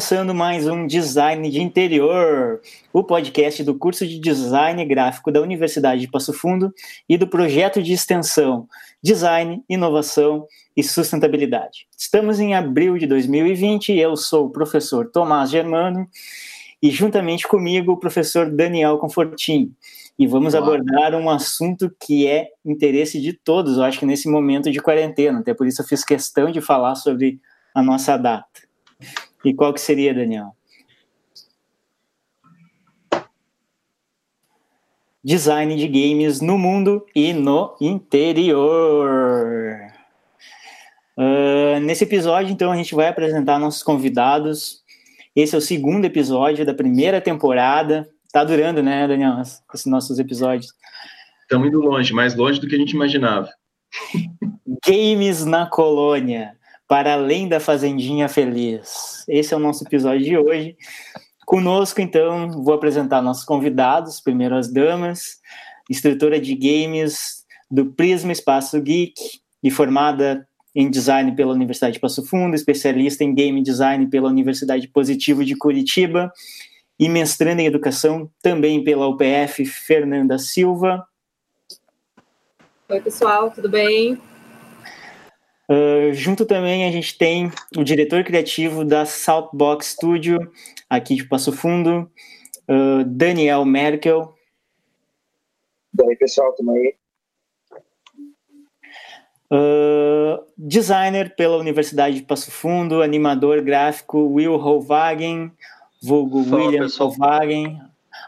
Começando mais um Design de Interior, o podcast do curso de Design Gráfico da Universidade de Passo Fundo e do projeto de extensão Design, Inovação e Sustentabilidade. Estamos em abril de 2020 e eu sou o professor Tomás Germano e juntamente comigo o professor Daniel Confortin. E vamos Olá. abordar um assunto que é interesse de todos, eu acho que nesse momento de quarentena, até por isso eu fiz questão de falar sobre a nossa data. E qual que seria, Daniel? Design de games no mundo e no interior. Uh, nesse episódio, então, a gente vai apresentar nossos convidados. Esse é o segundo episódio da primeira temporada. Tá durando, né, Daniel, esses nossos episódios. Estamos indo longe, mais longe do que a gente imaginava. Games na colônia para além da Fazendinha Feliz. Esse é o nosso episódio de hoje. Conosco, então, vou apresentar nossos convidados, primeiro as damas, instrutora de games do Prisma Espaço Geek e formada em design pela Universidade de Passo Fundo, especialista em game design pela Universidade Positivo de Curitiba e mestrando em educação também pela UPF, Fernanda Silva. Oi, pessoal, tudo bem? Uh, junto também a gente tem o diretor criativo da Southbox Studio, aqui de Passo Fundo, uh, Daniel Merkel. E aí, pessoal, tudo aí? Uh, designer pela Universidade de Passo Fundo, animador gráfico Will Holwagen, vulgo Fala, William pessoal. Holwagen,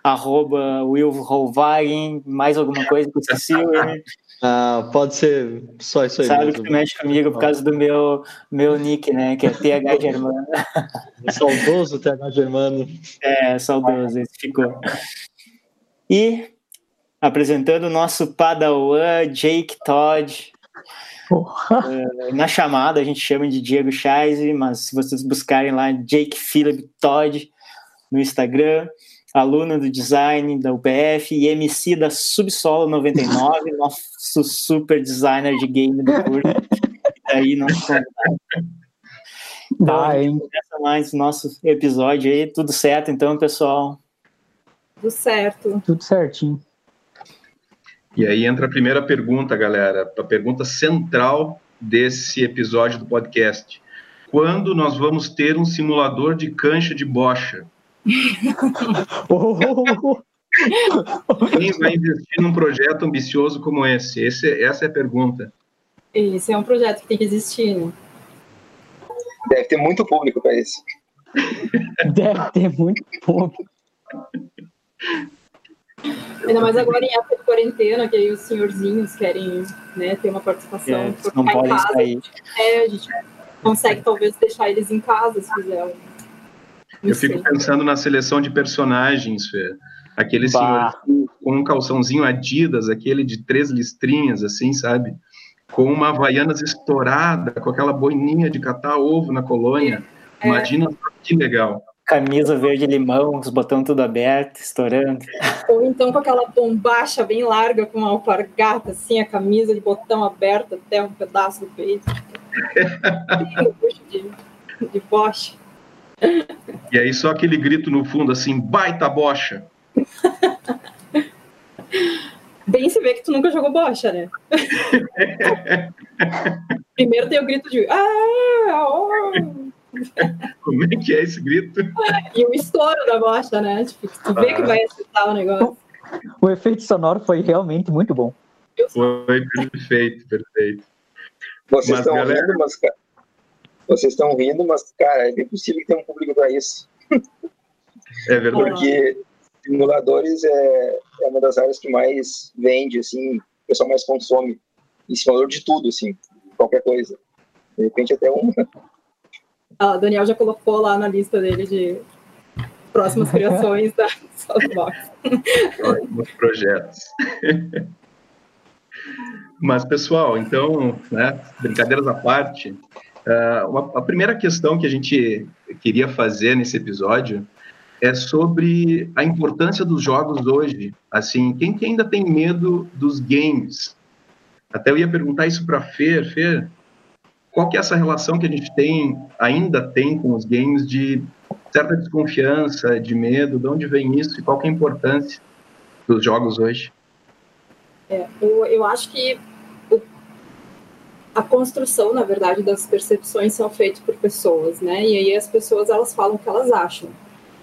arroba Will Holwagen, mais alguma coisa que eu esqueci, Ah, pode ser só isso aí. Sabe mesmo. que tu mexe comigo por causa do meu, meu nick, né? Que é TH Germano. saudoso TH Germano. É, saudoso, esse ficou. E apresentando o nosso padawan Jake Todd. Uh, na chamada a gente chama de Diego Chaise, mas se vocês buscarem lá Jake Philip Todd no Instagram, aluno do design da UPF e MC da Subsolo 99, nosso super designer de game do curso. e aí não Então, ah, começa mais nosso episódio aí, tudo certo então, pessoal? Tudo certo. Tudo certinho. E aí entra a primeira pergunta, galera, a pergunta central desse episódio do podcast. Quando nós vamos ter um simulador de cancha de bocha? Quem vai investir num projeto ambicioso como esse? esse? Essa é a pergunta. Esse é um projeto que tem que existir. Né? Deve ter muito público para isso. Deve ter muito público. Ainda mais agora em época de quarentena, que aí os senhorzinhos querem né, ter uma participação. É, não podem sair. É, a gente consegue talvez deixar eles em casa se fizer um eu fico pensando na seleção de personagens, Fê. Aquele bah. senhor com um calçãozinho Adidas, aquele de três listrinhas, assim, sabe? Com uma Havaianas estourada, com aquela boininha de catar ovo na colônia. É. Imagina que legal. Camisa verde-limão, os botões tudo aberto, estourando. Ou então com aquela bombacha bem larga, com uma alpargata, assim, a camisa de botão aberto até um pedaço do peito. de, de bocha. E aí só aquele grito no fundo assim, baita bocha. Bem se vê que tu nunca jogou bocha, né? Primeiro tem o grito de ah, oh. Como é que é esse grito? E o estouro da bocha, né? Tipo, tu vê que vai acertar o negócio. O efeito sonoro foi realmente muito bom. Foi perfeito, perfeito. Vocês mas, estão galera... rindo, mas vocês estão rindo, mas, cara, é bem possível que tenha um público para isso. É verdade. Porque simuladores é, é uma das áreas que mais vende, assim, o pessoal mais consome. E simulador de tudo, assim, qualquer coisa. De repente até um. Ah, Daniel já colocou lá na lista dele de próximas criações da Softbox. Ótimos projetos. Mas, pessoal, então, né, brincadeiras à parte, Uh, uma, a primeira questão que a gente queria fazer nesse episódio é sobre a importância dos jogos hoje. Assim, quem que ainda tem medo dos games? Até eu ia perguntar isso para Fer. Fer, qual que é essa relação que a gente tem, ainda tem com os games de certa desconfiança, de medo, de onde vem isso e qual é a importância dos jogos hoje? É, eu, eu acho que a construção, na verdade, das percepções são feitas por pessoas, né? E aí as pessoas elas falam o que elas acham.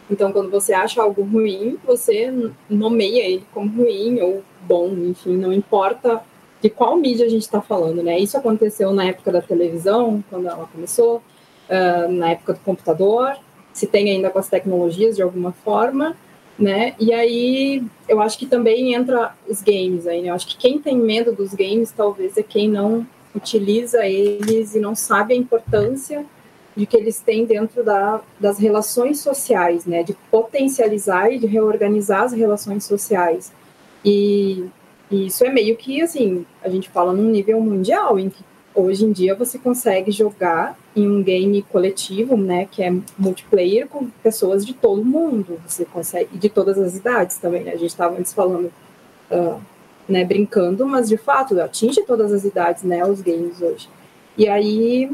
Então, quando você acha algo ruim, você nomeia ele como ruim ou bom, enfim, não importa de qual mídia a gente está falando, né? Isso aconteceu na época da televisão, quando ela começou, uh, na época do computador, se tem ainda com as tecnologias de alguma forma, né? E aí eu acho que também entra os games aí, né? Eu acho que quem tem medo dos games talvez é quem não utiliza eles e não sabe a importância de que eles têm dentro da, das relações sociais, né? De potencializar e de reorganizar as relações sociais. E, e isso é meio que assim, a gente fala num nível mundial, em que hoje em dia você consegue jogar em um game coletivo, né, que é multiplayer com pessoas de todo mundo, você consegue, de todas as idades também, né? a gente estava antes falando, uh, né, brincando, mas de fato atinge todas as idades, né, os games hoje. E aí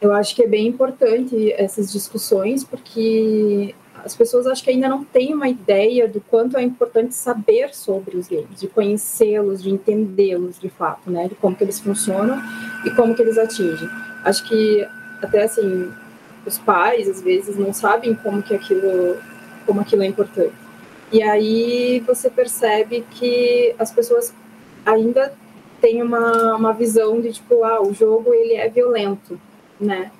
eu acho que é bem importante essas discussões, porque as pessoas acho que ainda não têm uma ideia do quanto é importante saber sobre os games, de conhecê-los, de entendê-los de fato, né, de como que eles funcionam e como que eles atingem. Acho que até assim os pais às vezes não sabem como que aquilo, como aquilo é importante. E aí você percebe que as pessoas ainda têm uma, uma visão de tipo, ah, o jogo ele é violento, né?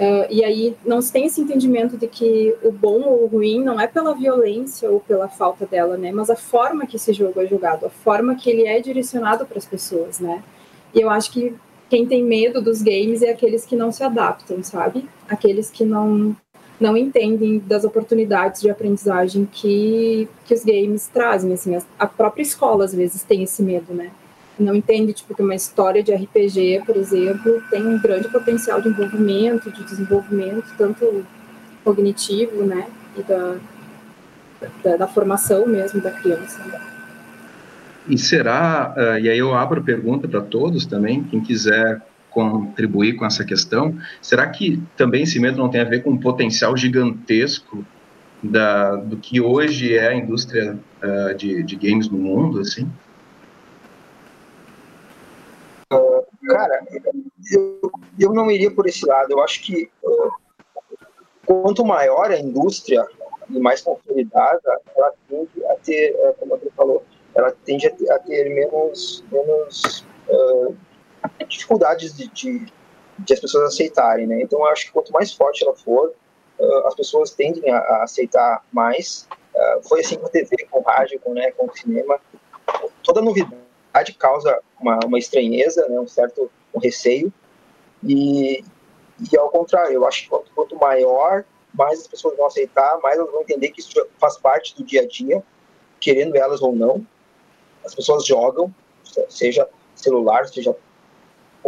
Uh, e aí não se tem esse entendimento de que o bom ou o ruim não é pela violência ou pela falta dela, né? Mas a forma que esse jogo é jogado, a forma que ele é direcionado para as pessoas, né? E eu acho que quem tem medo dos games é aqueles que não se adaptam, sabe? Aqueles que não não entendem das oportunidades de aprendizagem que, que os games trazem, assim, a própria escola às vezes tem esse medo, né? não entende tipo, que uma história de RPG, por exemplo, tem um grande potencial de envolvimento, de desenvolvimento, tanto cognitivo, né, e da, da, da formação mesmo da criança. E será, uh, e aí eu abro pergunta para todos também, quem quiser contribuir com essa questão, será que também esse medo não tem a ver com um potencial gigantesco da, do que hoje é a indústria uh, de, de games no mundo, assim? Cara, eu, eu não iria por esse lado. Eu acho que quanto maior a indústria e mais consolidada, ela tende a ter, uh, como você falou, ela tende a ter, a ter menos, menos uh, dificuldades de, de, de, as pessoas aceitarem, né? Então, eu acho que quanto mais forte ela for, as pessoas tendem a, a aceitar mais. foi assim com a TV, com o rádio, com, né, com o cinema. Toda novidade causa uma, uma estranheza, né, um certo um receio. E, e ao contrário, eu acho que quanto, quanto maior, mais as pessoas vão aceitar, mais elas vão entender que isso faz parte do dia a dia, querendo elas ou não. As pessoas jogam, seja celular, seja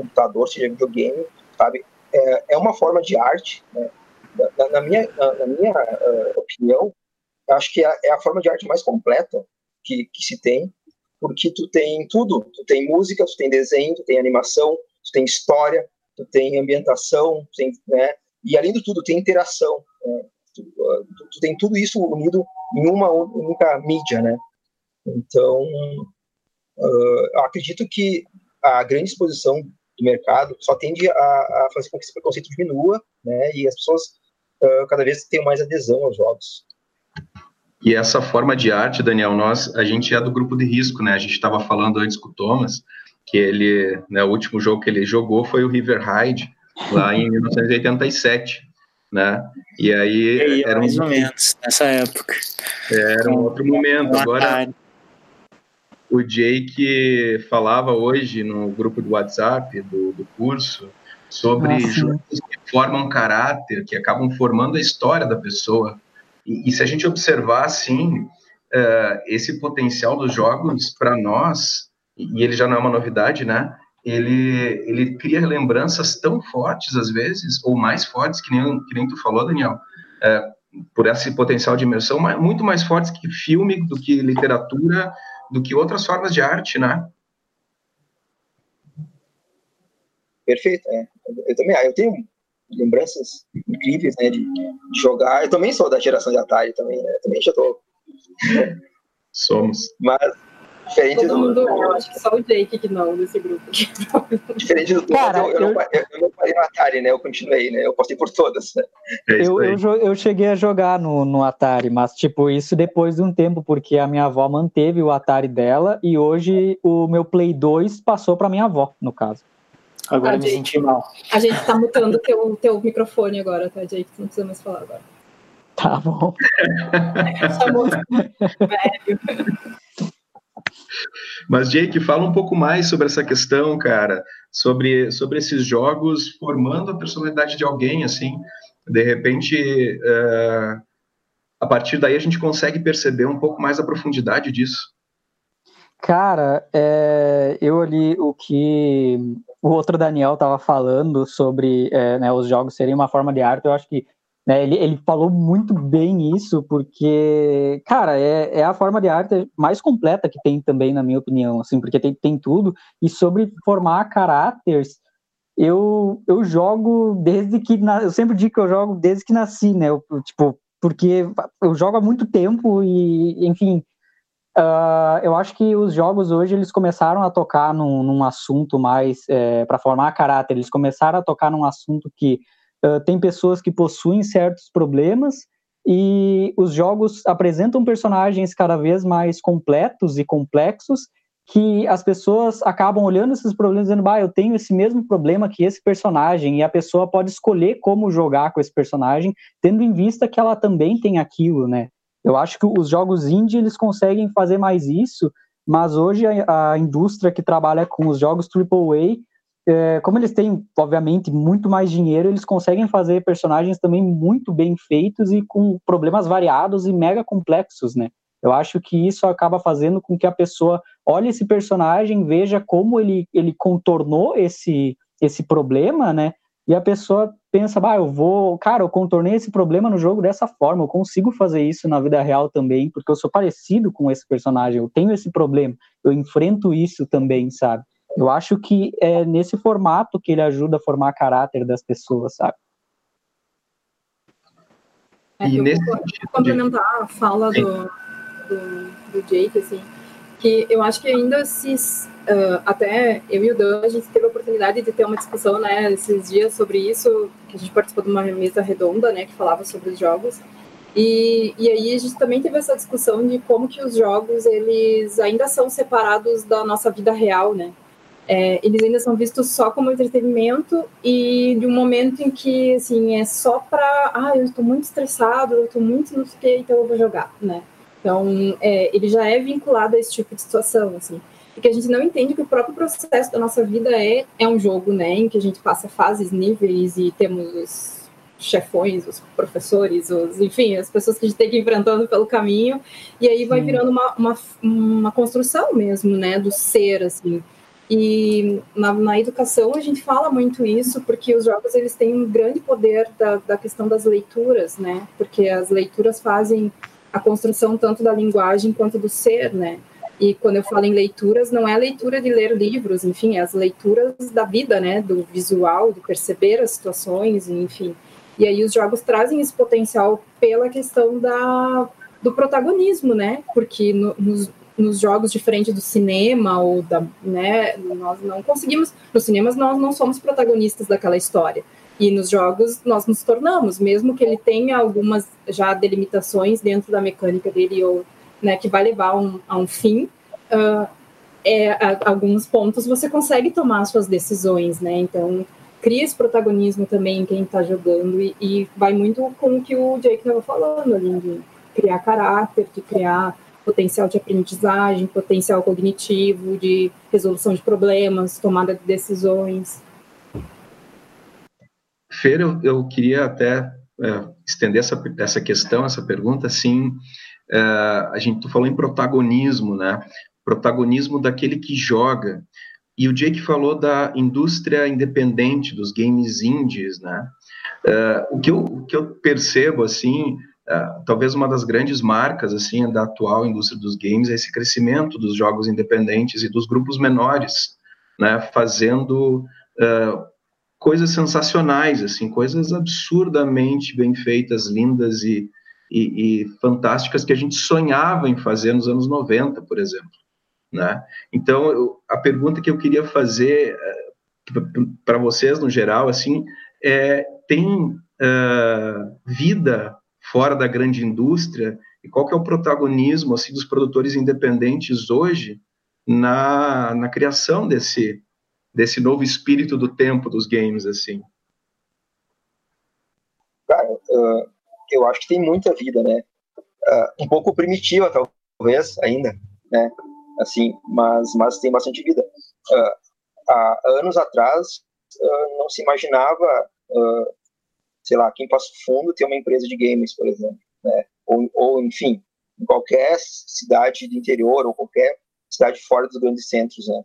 computador, seja videogame, sabe? É, é uma forma de arte, né? na, na, minha, na, na minha uh, opinião, acho que é, é a forma de arte mais completa que, que se tem, porque tu tem tudo, tu tem música, tu tem desenho, tu tem animação, tu tem história, tu tem ambientação, tu tem, né? E além de tudo, tem interação. Né? Tu, tu, tu, tem tudo isso unido em uma única mídia, né? Então, uh, acredito que a grande exposição do mercado só tende a, a, fazer com que esse preconceito diminua, né? E as pessoas uh, cada vez tenham mais adesão aos jogos. E essa forma de arte, Daniel, nós, a gente é do grupo de risco, né? A gente estava falando antes com o Thomas, que ele, né, o último jogo que ele jogou foi o River Ride, lá em 1987, né? E aí, e aí era mais um... ou menos nessa época. Era um outro momento. Agora, o Jake falava hoje no grupo do WhatsApp do, do curso sobre Nossa. jogos que formam caráter, que acabam formando a história da pessoa. E, e se a gente observar, assim, uh, esse potencial dos jogos para nós, e ele já não é uma novidade, né? Ele, ele cria lembranças tão fortes, às vezes, ou mais fortes, que nem, que nem tu falou, Daniel, uh, por esse potencial de imersão, muito mais fortes que filme, do que literatura, do que outras formas de arte, né? Perfeito, é. Eu também, ah, eu tenho lembranças incríveis, né, de, de, jogar. Eu também sou da geração de Atari também, né? Também já tô. Somos. Mas Diferente Todo mundo, do... eu acho que só o Jake que não desse grupo. Diferente do Cara, eu, eu, eu, não, eu não parei no Atari, né? Eu continuei, né? Eu postei por todas. Né? É eu, eu, eu cheguei a jogar no, no Atari, mas tipo, isso depois de um tempo, porque a minha avó manteve o Atari dela e hoje o meu Play 2 passou para minha avó, no caso. Agora ah, me senti mal. A gente tá mutando teu, teu microfone agora, tá, Jake? Não precisa mais falar agora. Tá bom. Chamou velho. Mas, Jake, fala um pouco mais sobre essa questão, cara, sobre, sobre esses jogos formando a personalidade de alguém, assim. De repente, uh, a partir daí a gente consegue perceber um pouco mais a profundidade disso. Cara, é, eu ali o que o outro Daniel estava falando sobre é, né, os jogos serem uma forma de arte, eu acho que né, ele, ele falou muito bem isso, porque, cara, é, é a forma de arte mais completa que tem também, na minha opinião, assim, porque tem, tem tudo. E sobre formar caráteres, eu, eu jogo desde que. Na, eu sempre digo que eu jogo desde que nasci, né? Eu, tipo, porque eu jogo há muito tempo e, enfim. Uh, eu acho que os jogos hoje eles começaram a tocar num, num assunto mais é, para formar caráter. Eles começaram a tocar num assunto que uh, tem pessoas que possuem certos problemas e os jogos apresentam personagens cada vez mais completos e complexos que as pessoas acabam olhando esses problemas e dizendo, bah, eu tenho esse mesmo problema que esse personagem, e a pessoa pode escolher como jogar com esse personagem, tendo em vista que ela também tem aquilo, né? Eu acho que os jogos indie, eles conseguem fazer mais isso, mas hoje a, a indústria que trabalha com os jogos AAA, é, como eles têm, obviamente, muito mais dinheiro, eles conseguem fazer personagens também muito bem feitos e com problemas variados e mega complexos, né? Eu acho que isso acaba fazendo com que a pessoa olhe esse personagem, veja como ele, ele contornou esse, esse problema, né? E a pessoa pensa, bah, eu vou, cara, eu contornei esse problema no jogo dessa forma, eu consigo fazer isso na vida real também, porque eu sou parecido com esse personagem, eu tenho esse problema, eu enfrento isso também, sabe? Eu acho que é nesse formato que ele ajuda a formar caráter das pessoas, sabe? É, eu nesse vou complementar a fala do, do, do, Jake, assim, que eu acho que ainda se uh, até eu e o Dan, a gente teve a oportunidade de ter uma discussão, né, esses dias sobre isso, que a gente participou de uma mesa redonda, né, que falava sobre os jogos, e, e aí a gente também teve essa discussão de como que os jogos, eles ainda são separados da nossa vida real, né, é, eles ainda são vistos só como entretenimento e de um momento em que, assim, é só para, ah, eu estou muito estressado, eu estou muito não sei o que, então eu vou jogar, né? Então, é, ele já é vinculado a esse tipo de situação, assim. Porque a gente não entende que o próprio processo da nossa vida é, é um jogo, né? Em que a gente passa fases, níveis e temos os chefões, os professores, os, enfim, as pessoas que a gente tem que ir enfrentando pelo caminho. E aí vai virando uma, uma, uma construção mesmo, né? Do ser, assim. E na, na, educação a gente fala muito isso, porque os jogos eles têm um grande poder da, da questão das leituras, né? Porque as leituras fazem a construção tanto da linguagem quanto do ser, né? E quando eu falo em leituras, não é leitura de ler livros, enfim, é as leituras da vida, né? Do visual, de perceber as situações, enfim. E aí os jogos trazem esse potencial pela questão da, do protagonismo, né? Porque no, nos, nos jogos diferente do cinema ou da, né, nós não conseguimos, nos cinemas nós não somos protagonistas daquela história. E nos jogos nós nos tornamos, mesmo que ele tenha algumas já delimitações dentro da mecânica dele ou né, que vai levar um, a um fim, uh, é, a, alguns pontos você consegue tomar suas decisões, né? Então cria esse protagonismo também em quem está jogando e, e, vai muito com o que o Jake estava falando ali, de criar caráter, de criar potencial de aprendizagem, potencial cognitivo, de resolução de problemas, tomada de decisões. Fer, eu, eu queria até é, estender essa, essa questão, essa pergunta, assim, é, a gente falou em protagonismo, né? Protagonismo daquele que joga. E o Jake falou da indústria independente, dos games indies, né? É, o, que eu, o que eu percebo, assim, Uh, talvez uma das grandes marcas assim da atual indústria dos games é esse crescimento dos jogos independentes e dos grupos menores, né, fazendo uh, coisas sensacionais, assim, coisas absurdamente bem feitas, lindas e, e, e, fantásticas que a gente sonhava em fazer nos anos 90, por exemplo. Né? Então, eu, a pergunta que eu queria fazer uh, eh, para vocês, no geral, assim, é, tem vida fora da grande indústria e qual que é o protagonismo assim, dos produtores independentes hoje na, na criação desse, desse novo espírito do tempo dos games, assim? Cara, uh, eu acho que tem muita vida, né? Uh, um pouco primitiva, talvez, ainda, né? Assim, mas, mas tem bastante vida. Uh, há anos atrás, não se imaginava, sei lá, quem passa fundo ter uma empresa de games, por exemplo, né? Ou, ou, enfim, em qualquer cidade do interior ou qualquer cidade fora dos grandes centros, né?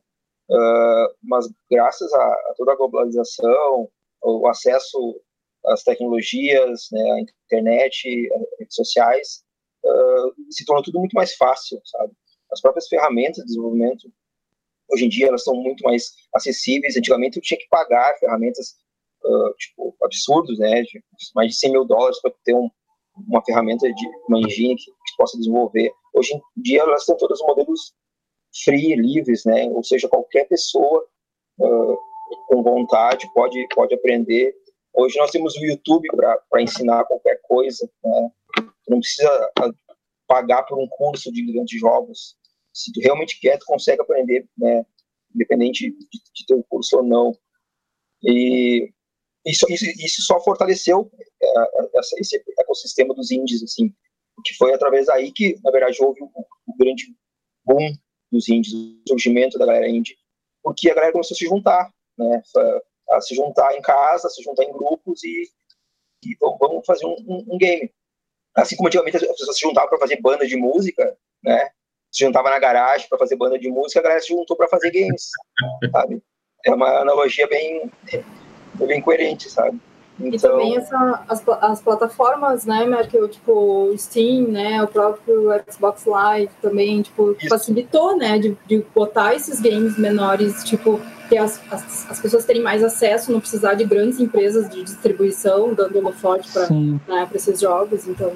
Uh, mas graças a, a, toda a globalização, o acesso às tecnologias, né, à internet, às redes sociais, uh, se tornou tudo muito mais fácil, sabe? As próprias ferramentas de desenvolvimento, hoje em dia, elas são muito mais acessíveis. Antigamente, eu tinha que pagar ferramentas, uh, tipo, absurdos, né? De mais de 100 mil dólares para ter um, uma ferramenta de uma engine que, que possa desenvolver. Hoje em dia, elas estão todas modelos free, livres, né? Ou seja, qualquer pessoa uh, com vontade pode pode aprender. Hoje nós temos o YouTube para ensinar qualquer coisa, né? Não precisa ah, pagar por um curso de grandes jogos. Se tu realmente quer, tu consegue aprender, né? Independente de, de ter um curso ou não. E isso, isso, isso só fortaleceu uh, esse ecossistema dos indies, assim, que foi através daí que, na verdade, houve o, o grande boom dos índios, o surgimento da galera índia, porque a galera começou a se juntar, né? A se juntar em casa, se juntar em grupos e, e vamos fazer um, um, um, game. Assim como antigamente as pessoas se juntavam para fazer banda de música, né? Se juntava na garagem para fazer banda de música, a galera se juntou para fazer games, sabe? É uma analogia bem, bem coerente, sabe? Então... E também essa, as, as plataformas, né, Merkel, tipo, Steam, né, o próprio Xbox Live também, tipo, Isso. facilitou, né, de, de botar esses games menores, tipo, ter as, as, as, pessoas terem mais acesso, não precisar de grandes empresas de distribuição, dando holofote para né, esses jogos, então...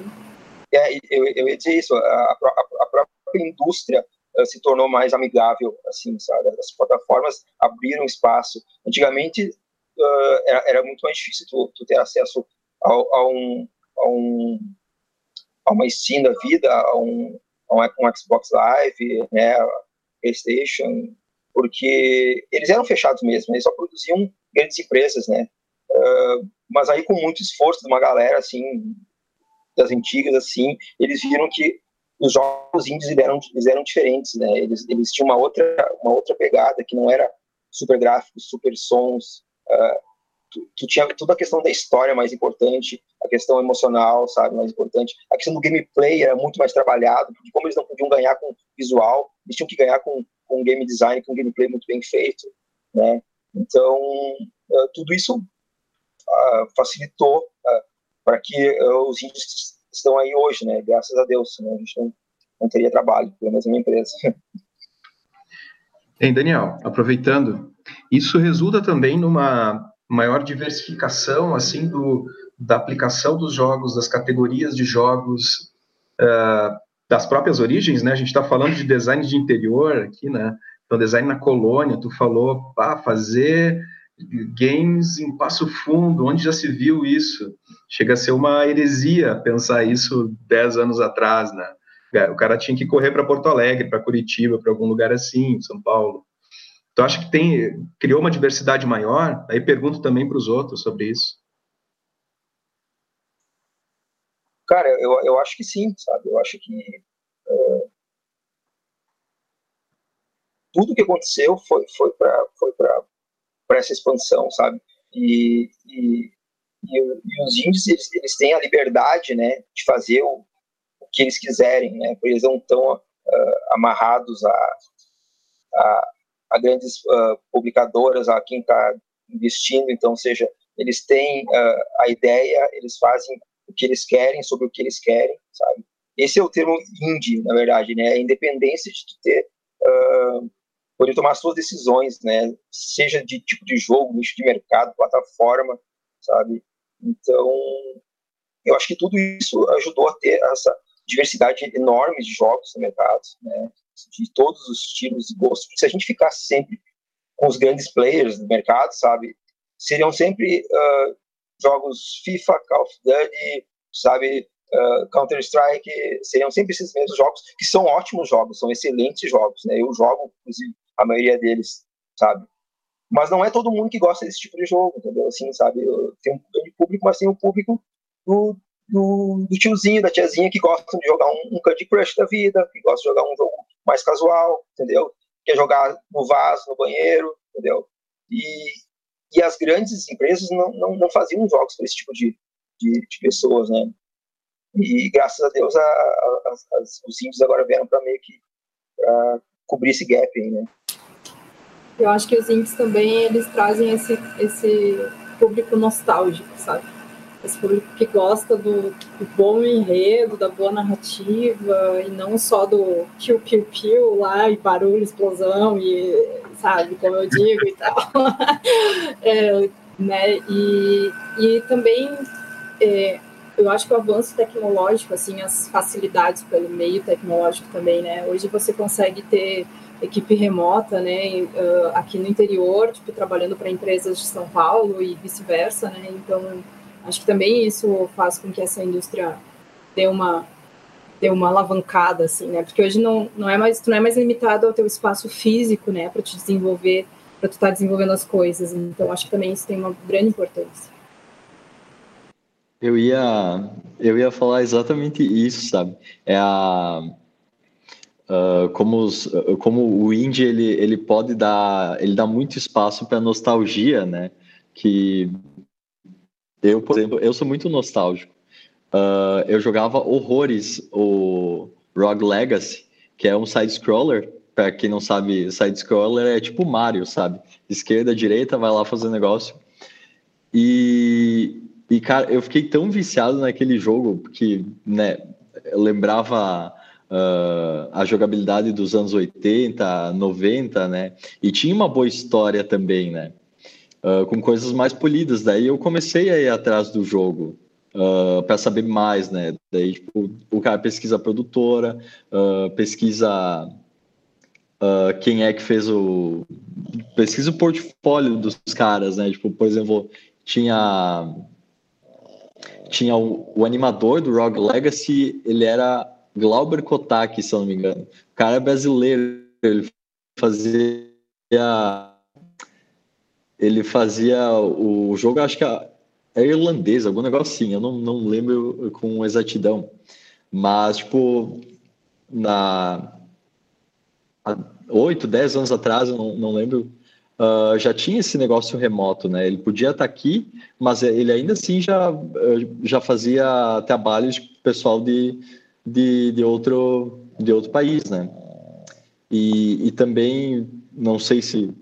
É, eu, eu ia dizer isso, a, a, a própria indústria uh, se tornou mais amigável, assim, sabe? As plataformas abriram espaço. Antigamente, uh, era, era, muito mais difícil tu, tu ter acesso a, um, a, um, a uma Steam da vida, a um, a um, Xbox Live, né, PlayStation, porque eles eram fechados mesmo, eles só produziam grandes empresas, né? Uh, mas aí com muito esforço de uma galera assim das antigas assim, eles viram que os jogos indies eram, eram diferentes, né? Eles, eles tinham uma outra uma outra pegada que não era super gráficos, super sons, Tu, tu, tinha toda a questão da história mais importante, a questão emocional, sabe, mais importante. A questão do gameplay era muito mais trabalhado, porque como eles não podiam ganhar com visual, eles tinham que ganhar com, com game design, com gameplay muito bem feito, né? Então, uh, tudo isso uh, facilitou uh, para que os índios estão aí hoje, né? Graças a Deus, né? a gente não, não teria trabalho, pelo menos na minha empresa. Hein, Daniel, aproveitando, isso resulta também numa maior diversificação assim do, da aplicação dos jogos, das categorias de jogos, uh, das próprias origens, né? A gente está falando de design de interior aqui, né? Então, design na colônia, tu falou, ah, fazer games em Passo Fundo, onde já se viu isso? Chega a ser uma heresia pensar isso dez anos atrás, né? O cara tinha que correr para Porto Alegre, para Curitiba, para algum lugar assim, São Paulo. Então, acho que tem, criou uma diversidade maior. Aí pergunto também para os outros sobre isso. Cara, eu, eu acho que sim, sabe? Eu acho que uh, tudo que aconteceu foi, foi para foi essa expansão, sabe? E, e, e, e os índios, eles, eles, têm a liberdade, né, de fazer o, o que eles quiserem, né? Eles não estão uh, amarrados a, a a grandes uh, publicadoras, a quem está investindo. Então, seja, eles têm uh, a ideia, eles fazem o que eles querem sobre o que eles querem, sabe? Esse é o termo indie, na verdade, né? A independência de ter uh, poder tomar suas decisões, né? Seja de tipo de jogo, nicho de mercado, plataforma, sabe? Então, eu acho que tudo isso ajudou a ter essa diversidade enorme de jogos no mercado, né? De todos os estilos e gostos. Se a gente ficar sempre com os grandes players do mercado, sabe? Seriam sempre uh, jogos FIFA, Call of Duty, sabe? Uh, Counter-Strike, seriam sempre esses mesmos jogos, que são ótimos jogos, são excelentes jogos, né? Eu jogo, inclusive, a maioria deles, sabe? Mas não é todo mundo que gosta desse tipo de jogo, entendeu? Assim, sabe? Tem um grande público, mas tem um público do, do, do, tiozinho, da tiazinha que gostam de jogar um, um Candy Crush da vida, que gosta de jogar um jogo mais casual, entendeu? Quer jogar no vaso, no banheiro, entendeu? E, e as grandes empresas não, não, não faziam jogos para esse tipo de, de, de, pessoas, né? E graças a Deus a, a, a, os índios agora vieram para meio que cobrir esse gap aí, né? Eu acho que os indies também eles trazem esse, esse público nostálgico, sabe? Esse público que gosta do, do bom enredo, da boa narrativa, e não só do piu-piu-piu lá, e barulho, explosão, e sabe, como eu digo e tal. é, né? E, e também é, eu acho que o avanço tecnológico, assim, as facilidades pelo meio tecnológico também, né? Hoje você consegue ter equipe remota, né, aqui no interior, tipo, trabalhando para empresas de São Paulo e vice-versa, né, então acho que também isso faz com que essa indústria dê uma dê uma alavancada, assim, né, porque hoje não, não é mais, tu não é mais limitado ao teu espaço físico, né, para te desenvolver, para tu estar tá desenvolvendo as coisas, então acho que também isso tem uma grande importância. Eu ia, eu ia falar exatamente isso, sabe? É a, Uh, como, os, como o indie ele, ele pode dar ele dá muito espaço para nostalgia né que eu por exemplo eu sou muito nostálgico. Uh, eu jogava horrores o Rogue Legacy que é um side scroller para quem não sabe side scroller é tipo Mario sabe? Esquerda direita vai lá fazer negócio. E e cara eu fiquei tão viciado naquele jogo que né lembrava uh, a jogabilidade dos anos 80, 90, né? E tinha uma boa história também, né? Uh, com coisas mais polidas. Daí eu comecei a ir atrás do jogo uh, para saber mais, né? Daí tipo, o cara pesquisa a produtora, uh, pesquisa quem é que fez o. pesquisa o portfólio dos caras, né? Tipo, por exemplo, tinha. Tinha o, o animador do Rogue Legacy, ele era Glauber Kotak, se eu não me engano. O cara é brasileiro, ele fazia. Ele fazia o jogo, acho que é, irlandês, algum negócio assim, eu não, não lembro com exatidão. Mas, tipo, na. oito, dez anos atrás, eu não, não lembro, uh, já tinha esse negócio remoto, né? Ele podia estar aqui, mas ele ainda assim já, já fazia trabalhos pessoal de, de, de, outro, de outro país, né? E, e também, não sei se,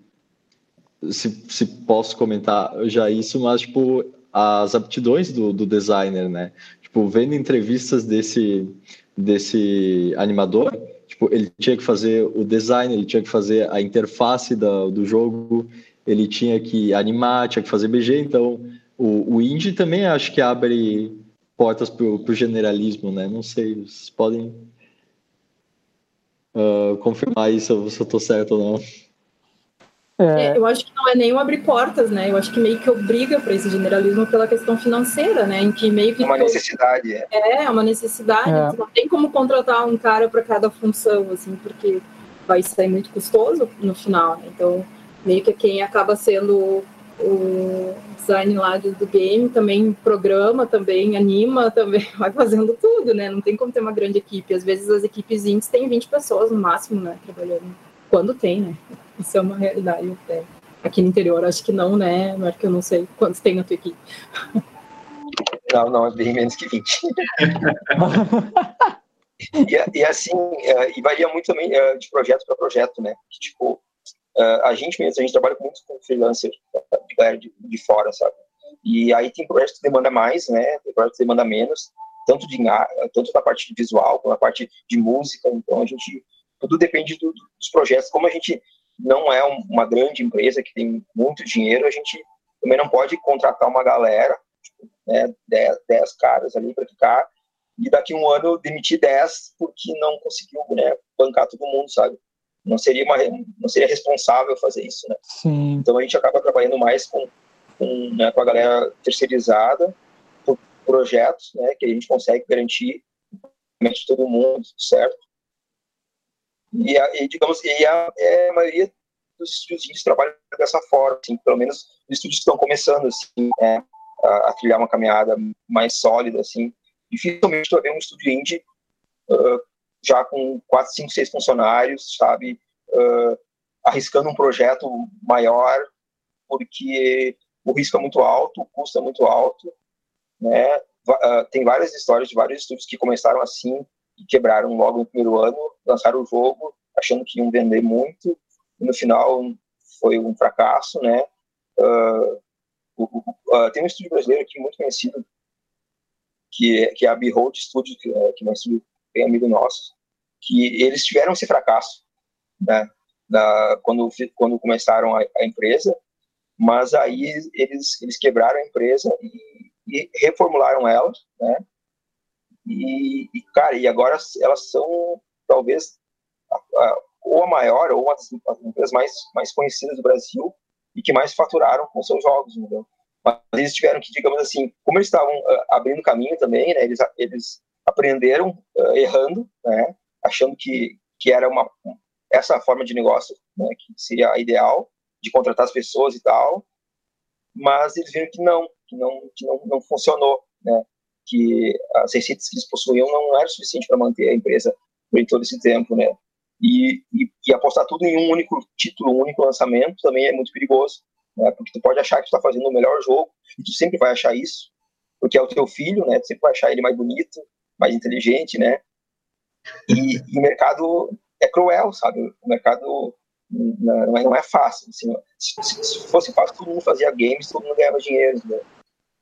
se, se posso comentar já isso, mas, tipo, as aptidões do, do designer, né? Tipo, vendo entrevistas desse, desse animador, tipo, ele tinha que fazer o design, ele tinha que fazer a interface da, do jogo, ele tinha que animar, tinha que fazer BG, então o, o indie também acho que abre portas para o generalismo, né? Não sei, vocês podem uh, confirmar isso, se eu estou certo ou não. É. é. Eu acho que não é nem abrir portas, né? Eu acho que meio que obriga para esse generalismo pela questão financeira, né? Em que meio que. É uma necessidade. É, é, é uma necessidade. É. Não tem como contratar um cara para cada função, assim, porque vai sair muito custoso no final, né? Então, meio que quem acaba sendo o design lá do, do, game, também programa, também anima, também vai fazendo tudo, né? Não tem como ter uma grande equipe. Às vezes as equipes indies têm 20 pessoas no máximo, né? Trabalhando. Quando tem, né? Isso é uma realidade até. Aqui no interior, acho que não, né? Que eu não sei quantos tem na tua equipe. Não, não, é bem menos que 20. e, e, assim, é, e varia muito também é, de projeto para projeto, né? Tipo, Uh, a gente mesmo, a gente trabalha muito com freelancer de, de fora, sabe? E aí tem projetos que demanda mais, né? Tem projetos que demanda menos, tanto de tanto da parte visual, como na parte de música. Então a gente tudo depende do, dos projetos. Como a gente não é uma grande empresa que tem muito dinheiro, a gente também não pode contratar uma galera, né, 10, 10 caras ali para ficar, e daqui a um ano demitir 10 porque não conseguiu né, bancar todo mundo, sabe? Não seria, uma, não seria responsável fazer isso, né? Sim. Então a gente acaba trabalhando mais com, com, né, com a galera terceirizada, por projetos, né, que a gente consegue garantir todo mundo, certo? E, a, e digamos, e a, é, a maioria dos estúdios trabalham dessa forma, assim, pelo menos os estúdios estão começando assim, né, a, a, trilhar uma caminhada mais sólida, assim. Dificilmente tu ver um estúdio indie uh, já com quatro, cinco, seis funcionários, sabe, uh, arriscando um projeto maior, porque o risco é muito alto, o custo é muito alto, né? Uh, tem várias histórias de vários estúdios que começaram assim e quebraram logo no primeiro ano, lançaram o jogo achando que iam vender muito, e no final foi um fracasso, né? Uh, uh, tem um estúdio brasileiro aqui muito conhecido, que é, que é a Behold Studio, que, é, que é um estúdio bem amigo nosso, que eles tiveram esse fracasso, né? Da, quando, quando começaram a, a, empresa, mas aí eles, eles quebraram a empresa e, e reformularam ela, né? E, e, cara, e agora elas são talvez a, a, ou a maior ou uma das empresas mais, mais conhecidas do Brasil e que mais faturaram com seus jogos, entendeu? Mas eles tiveram que, digamos assim, como eles estavam uh, abrindo caminho também, né, eles, eles aprenderam uh, errando, né, achando que, que era uma essa forma de negócio, né, que seria a ideal, de contratar as pessoas e tal, mas eles viram que não, que não, que não, não funcionou, né, que as receitas que eles possuíam não era suficiente para manter a empresa durante todo esse tempo, né, e, e, e, apostar tudo em um único título, um único lançamento também é muito perigoso, né, porque tu pode achar que tu está fazendo o melhor jogo, e tu sempre vai achar isso, porque é o teu filho, né, tu sempre vai achar ele mais bonito, mais inteligente, né, e, e o mercado é cruel, sabe? O mercado não é, não é fácil. Assim, se, se, fosse fácil, todo mundo fazia games, todo mundo ganhava dinheiro. Né?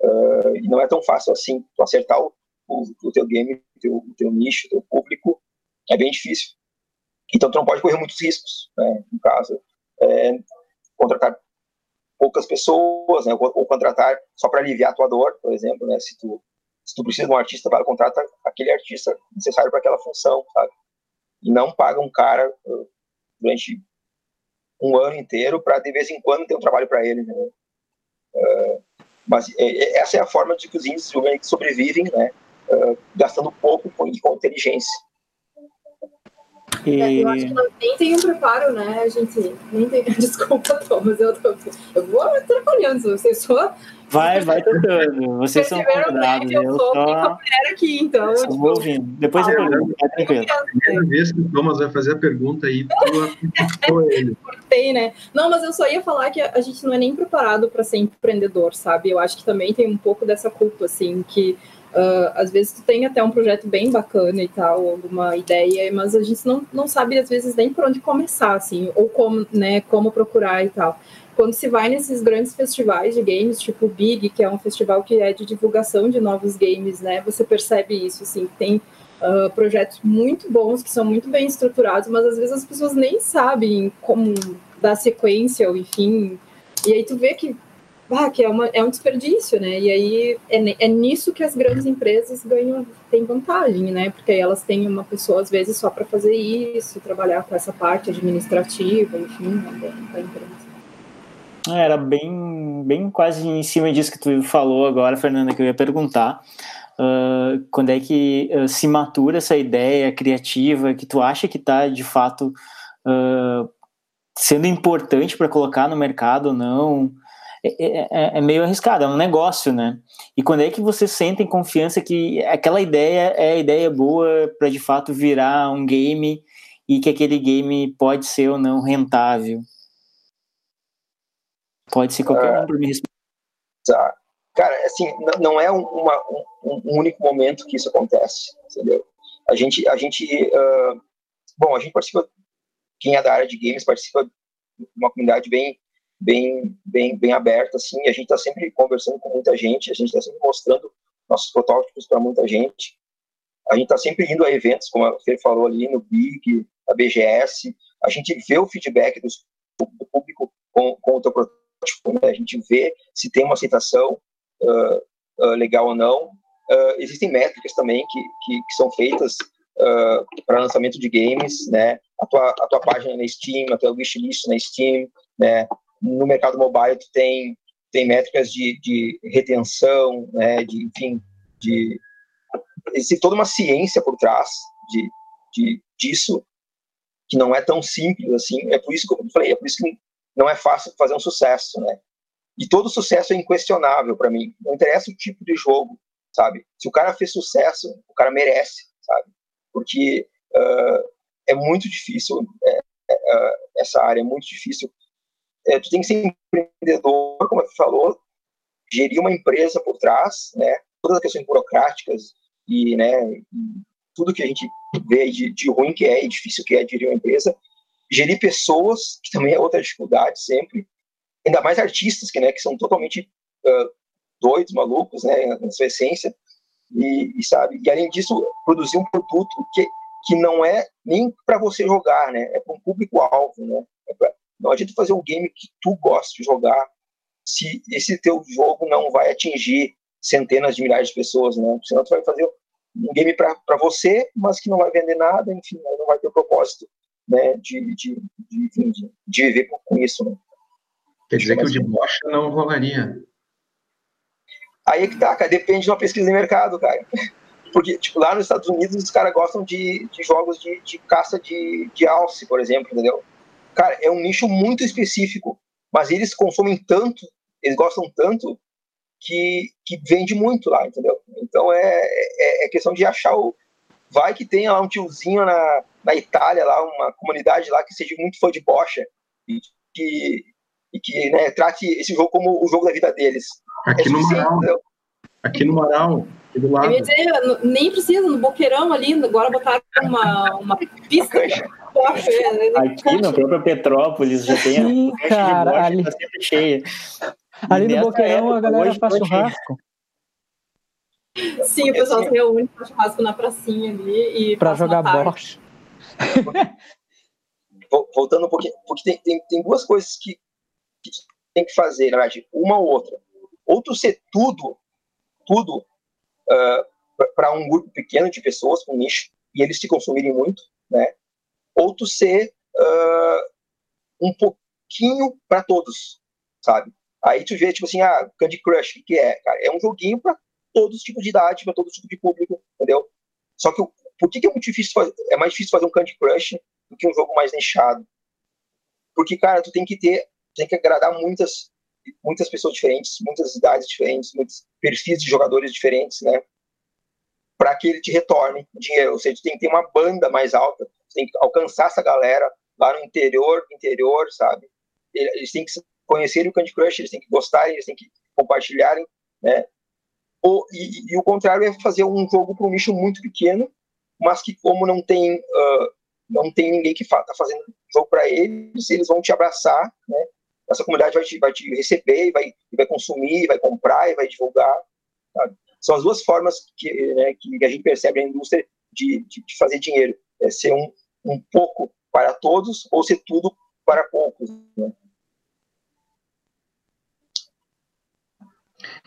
Uh, e não é tão fácil assim. Tu acertar o, o, o teu game, o teu, o teu nicho, o teu público, é bem difícil. Então, tu não pode correr muitos riscos. Né? No caso, é, contratar poucas pessoas, né? ou, ou contratar só para aliviar a tua dor, por exemplo. Né? Se, tu, se tu precisa de um artista, vai contratar aquele artista necessário para aquela função, sabe? e não paga um cara uh, durante um ano inteiro para de vez em quando ter um trabalho para ele. Né? Uh, mas é, é, essa é a forma de que os índices sobrevivem, né? Uh, gastando pouco e com inteligência. E... É, eu acho que não, nem tem um preparo, né? A gente nem tem. Desculpa, Thomas, eu, tô, eu vou atrapalhando. Vocês só. Vai, vai tentando. Vocês são convidados. Eu, eu sou só... aqui, então. Eu vou ouvindo. Depois ah, eu pergunto. Vai tranquilo. Primeira vez que o Thomas vai fazer a pergunta aí, tu ele. Cortei, né? Não, mas eu só ia falar que a gente não é nem preparado para ser empreendedor, sabe? Eu acho que também tem um pouco dessa culpa, assim, que Uh, às vezes tu tem até um projeto bem bacana e tal, alguma ideia, mas a gente não, não sabe às vezes nem por onde começar, assim, ou como, né, como procurar e tal. Quando se vai nesses grandes festivais de games, tipo o Big, que é um festival que é de divulgação de novos games, né, você percebe isso, assim, tem uh, projetos muito bons, que são muito bem estruturados, mas às vezes as pessoas nem sabem como dar sequência, ou enfim, e aí tu vê que ah, que é, uma, é um desperdício, né? E aí é, é nisso que as grandes empresas ganham, têm vantagem, né? Porque elas têm uma pessoa, às vezes, só para fazer isso, trabalhar com essa parte administrativa, enfim, né, da empresa. É, era bem, bem quase em cima disso que tu falou agora, Fernanda, que eu ia perguntar. Uh, quando é que uh, se matura essa ideia criativa que tu acha que está de fato uh, sendo importante para colocar no mercado ou não? É, é, é, é, meio arriscado, é um negócio, né? E quando é que você sente confiança que aquela ideia é a ideia boa para de fato virar um game e que aquele game pode ser ou não rentável? Pode ser qualquer um para me responder. Tá. Cara, assim, não é uma, um, um, único momento que isso acontece, entendeu? A gente, a gente, uh, bom, a gente participa, quem é da área de games participa de uma comunidade bem bem, bem, bem aberta, assim, a gente está sempre conversando com muita gente, a gente está sempre mostrando nossos protótipos para muita gente, a gente está sempre indo a eventos, como a Fer falou ali, no Big, a BGS, a gente vê o feedback dos, do público com, com o teu protótipo. Né? A gente vê se tem uma aceitação uh, uh, legal ou não. Uh, existem métricas também que, que, que são feitas para lançamento de games, né? A tua, a tua página na Steam, a tua wishlist na Steam, né? No mercado mobile tu tem tem métricas de, de retenção, né? De enfim, de existe toda uma ciência por trás de, de disso que não é tão simples assim. É por isso que eu falei, é por isso que não é fácil fazer um sucesso, né? E todo sucesso é inquestionável para mim. Não interessa o tipo de jogo, sabe? Se o cara fez sucesso, o cara merece, sabe? Porque uh, é muito difícil é, é, essa área é muito difícil. É, tu tem que ser empreendedor, como você falou, gerir uma empresa por trás, né? Todas as questões burocráticas e, né? tudo que a gente vê de, de ruim que é e difícil que é gerir uma empresa, gerir pessoas, que também é outra dificuldade sempre, ainda mais artistas, que, né, que são totalmente uh, doidos, malucos, né, na sua essência, e, e, sabe, e além disso, produzir um produto que, que não é nem para você jogar, né, é para um público-alvo, né, é pra, não adianta fazer um game que tu gosta de jogar se esse teu jogo não vai atingir centenas de milhares de pessoas, né, senão tu vai fazer um game para você, mas que não vai vender nada, enfim, não vai ter propósito né, de, de, de, de, de viver com isso. Né. Quer dizer que o de bocha não rolaria. Aí é que tá, cara, depende de uma pesquisa de mercado, cara. Porque, tipo, lá nos Estados Unidos os caras gostam de, de jogos de, de caça de, de alce, por exemplo, entendeu? Cara, é um nicho muito específico, mas eles consomem tanto, eles gostam tanto, que, que vende muito lá, entendeu? Então é, é, é questão de achar o. Vai que tenha lá um tiozinho na, na Itália, lá, uma comunidade lá que seja muito fã de bocha e que, e que né, trate esse jogo como o jogo da vida deles. Aqui é no Marau. Aqui no Marau, aqui do lado. Eu ia dizer, nem precisa, no Boqueirão ali, agora botar uma, uma pista. Aqui no próprio Petrópolis já tem Sim, a cara, bocha, ali... tá sempre cheia. Ali no Boqueirão a galera faz churrasco. Sim, o pessoal se reúne faz churrasco na pracinha ali e para jogar bocha. Voltando um pouquinho, porque tem, tem, tem duas coisas que, que tem que fazer, na verdade, uma ou outra. Ou tu ser tudo, tudo uh, para um grupo pequeno de pessoas, um nicho, e eles te consumirem muito, né? Ou tu ser uh, um pouquinho para todos, sabe? Aí tu vê, tipo assim, ah, Candy Crush, o que, é? Cara, é um joguinho para todos os tipos de idade, para todo tipo de público, entendeu? Só que por que, que é muito difícil fazer, é mais difícil fazer um Candy Crush do que um jogo mais nichado? Porque, cara, tu tem que ter, tem que agradar muitas muitas pessoas diferentes, muitas idades diferentes, muitos perfis de jogadores diferentes, né? Para que ele te retorne dinheiro. Ou seja, tu tem que ter uma banda mais alta, tem que alcançar essa galera lá no interior, interior, sabe? Eles têm que conhecerem o Candy Crush, eles têm que gostarem, eles têm que compartilharem, né? Ou, e, e o contrário é fazer um jogo para um nicho muito pequeno, mas que como não tem uh, não tem ninguém que está fazendo jogo para eles, eles vão te abraçar, né? Essa comunidade vai te, vai te receber, vai, vai consumir, vai comprar e vai divulgar. Sabe? São as duas formas que, né, que a gente percebe na indústria de, de, de fazer dinheiro. É ser um, um pouco para todos ou ser tudo para poucos. Né?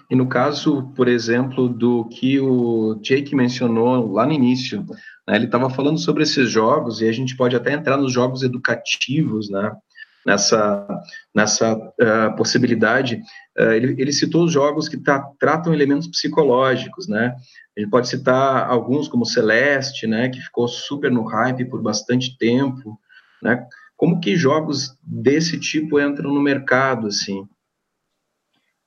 E no caso, por exemplo, do que o Jake mencionou lá no início, né, ele estava falando sobre esses jogos, e a gente pode até entrar nos jogos educativos, né, nessa, nessa uh, possibilidade. Uh, ele, ele, citou os jogos que tá, tratam elementos psicológicos, né? A gente pode citar alguns como Celeste, né, que ficou super no hype por bastante tempo, né? Como que jogos desse tipo entram no mercado, assim?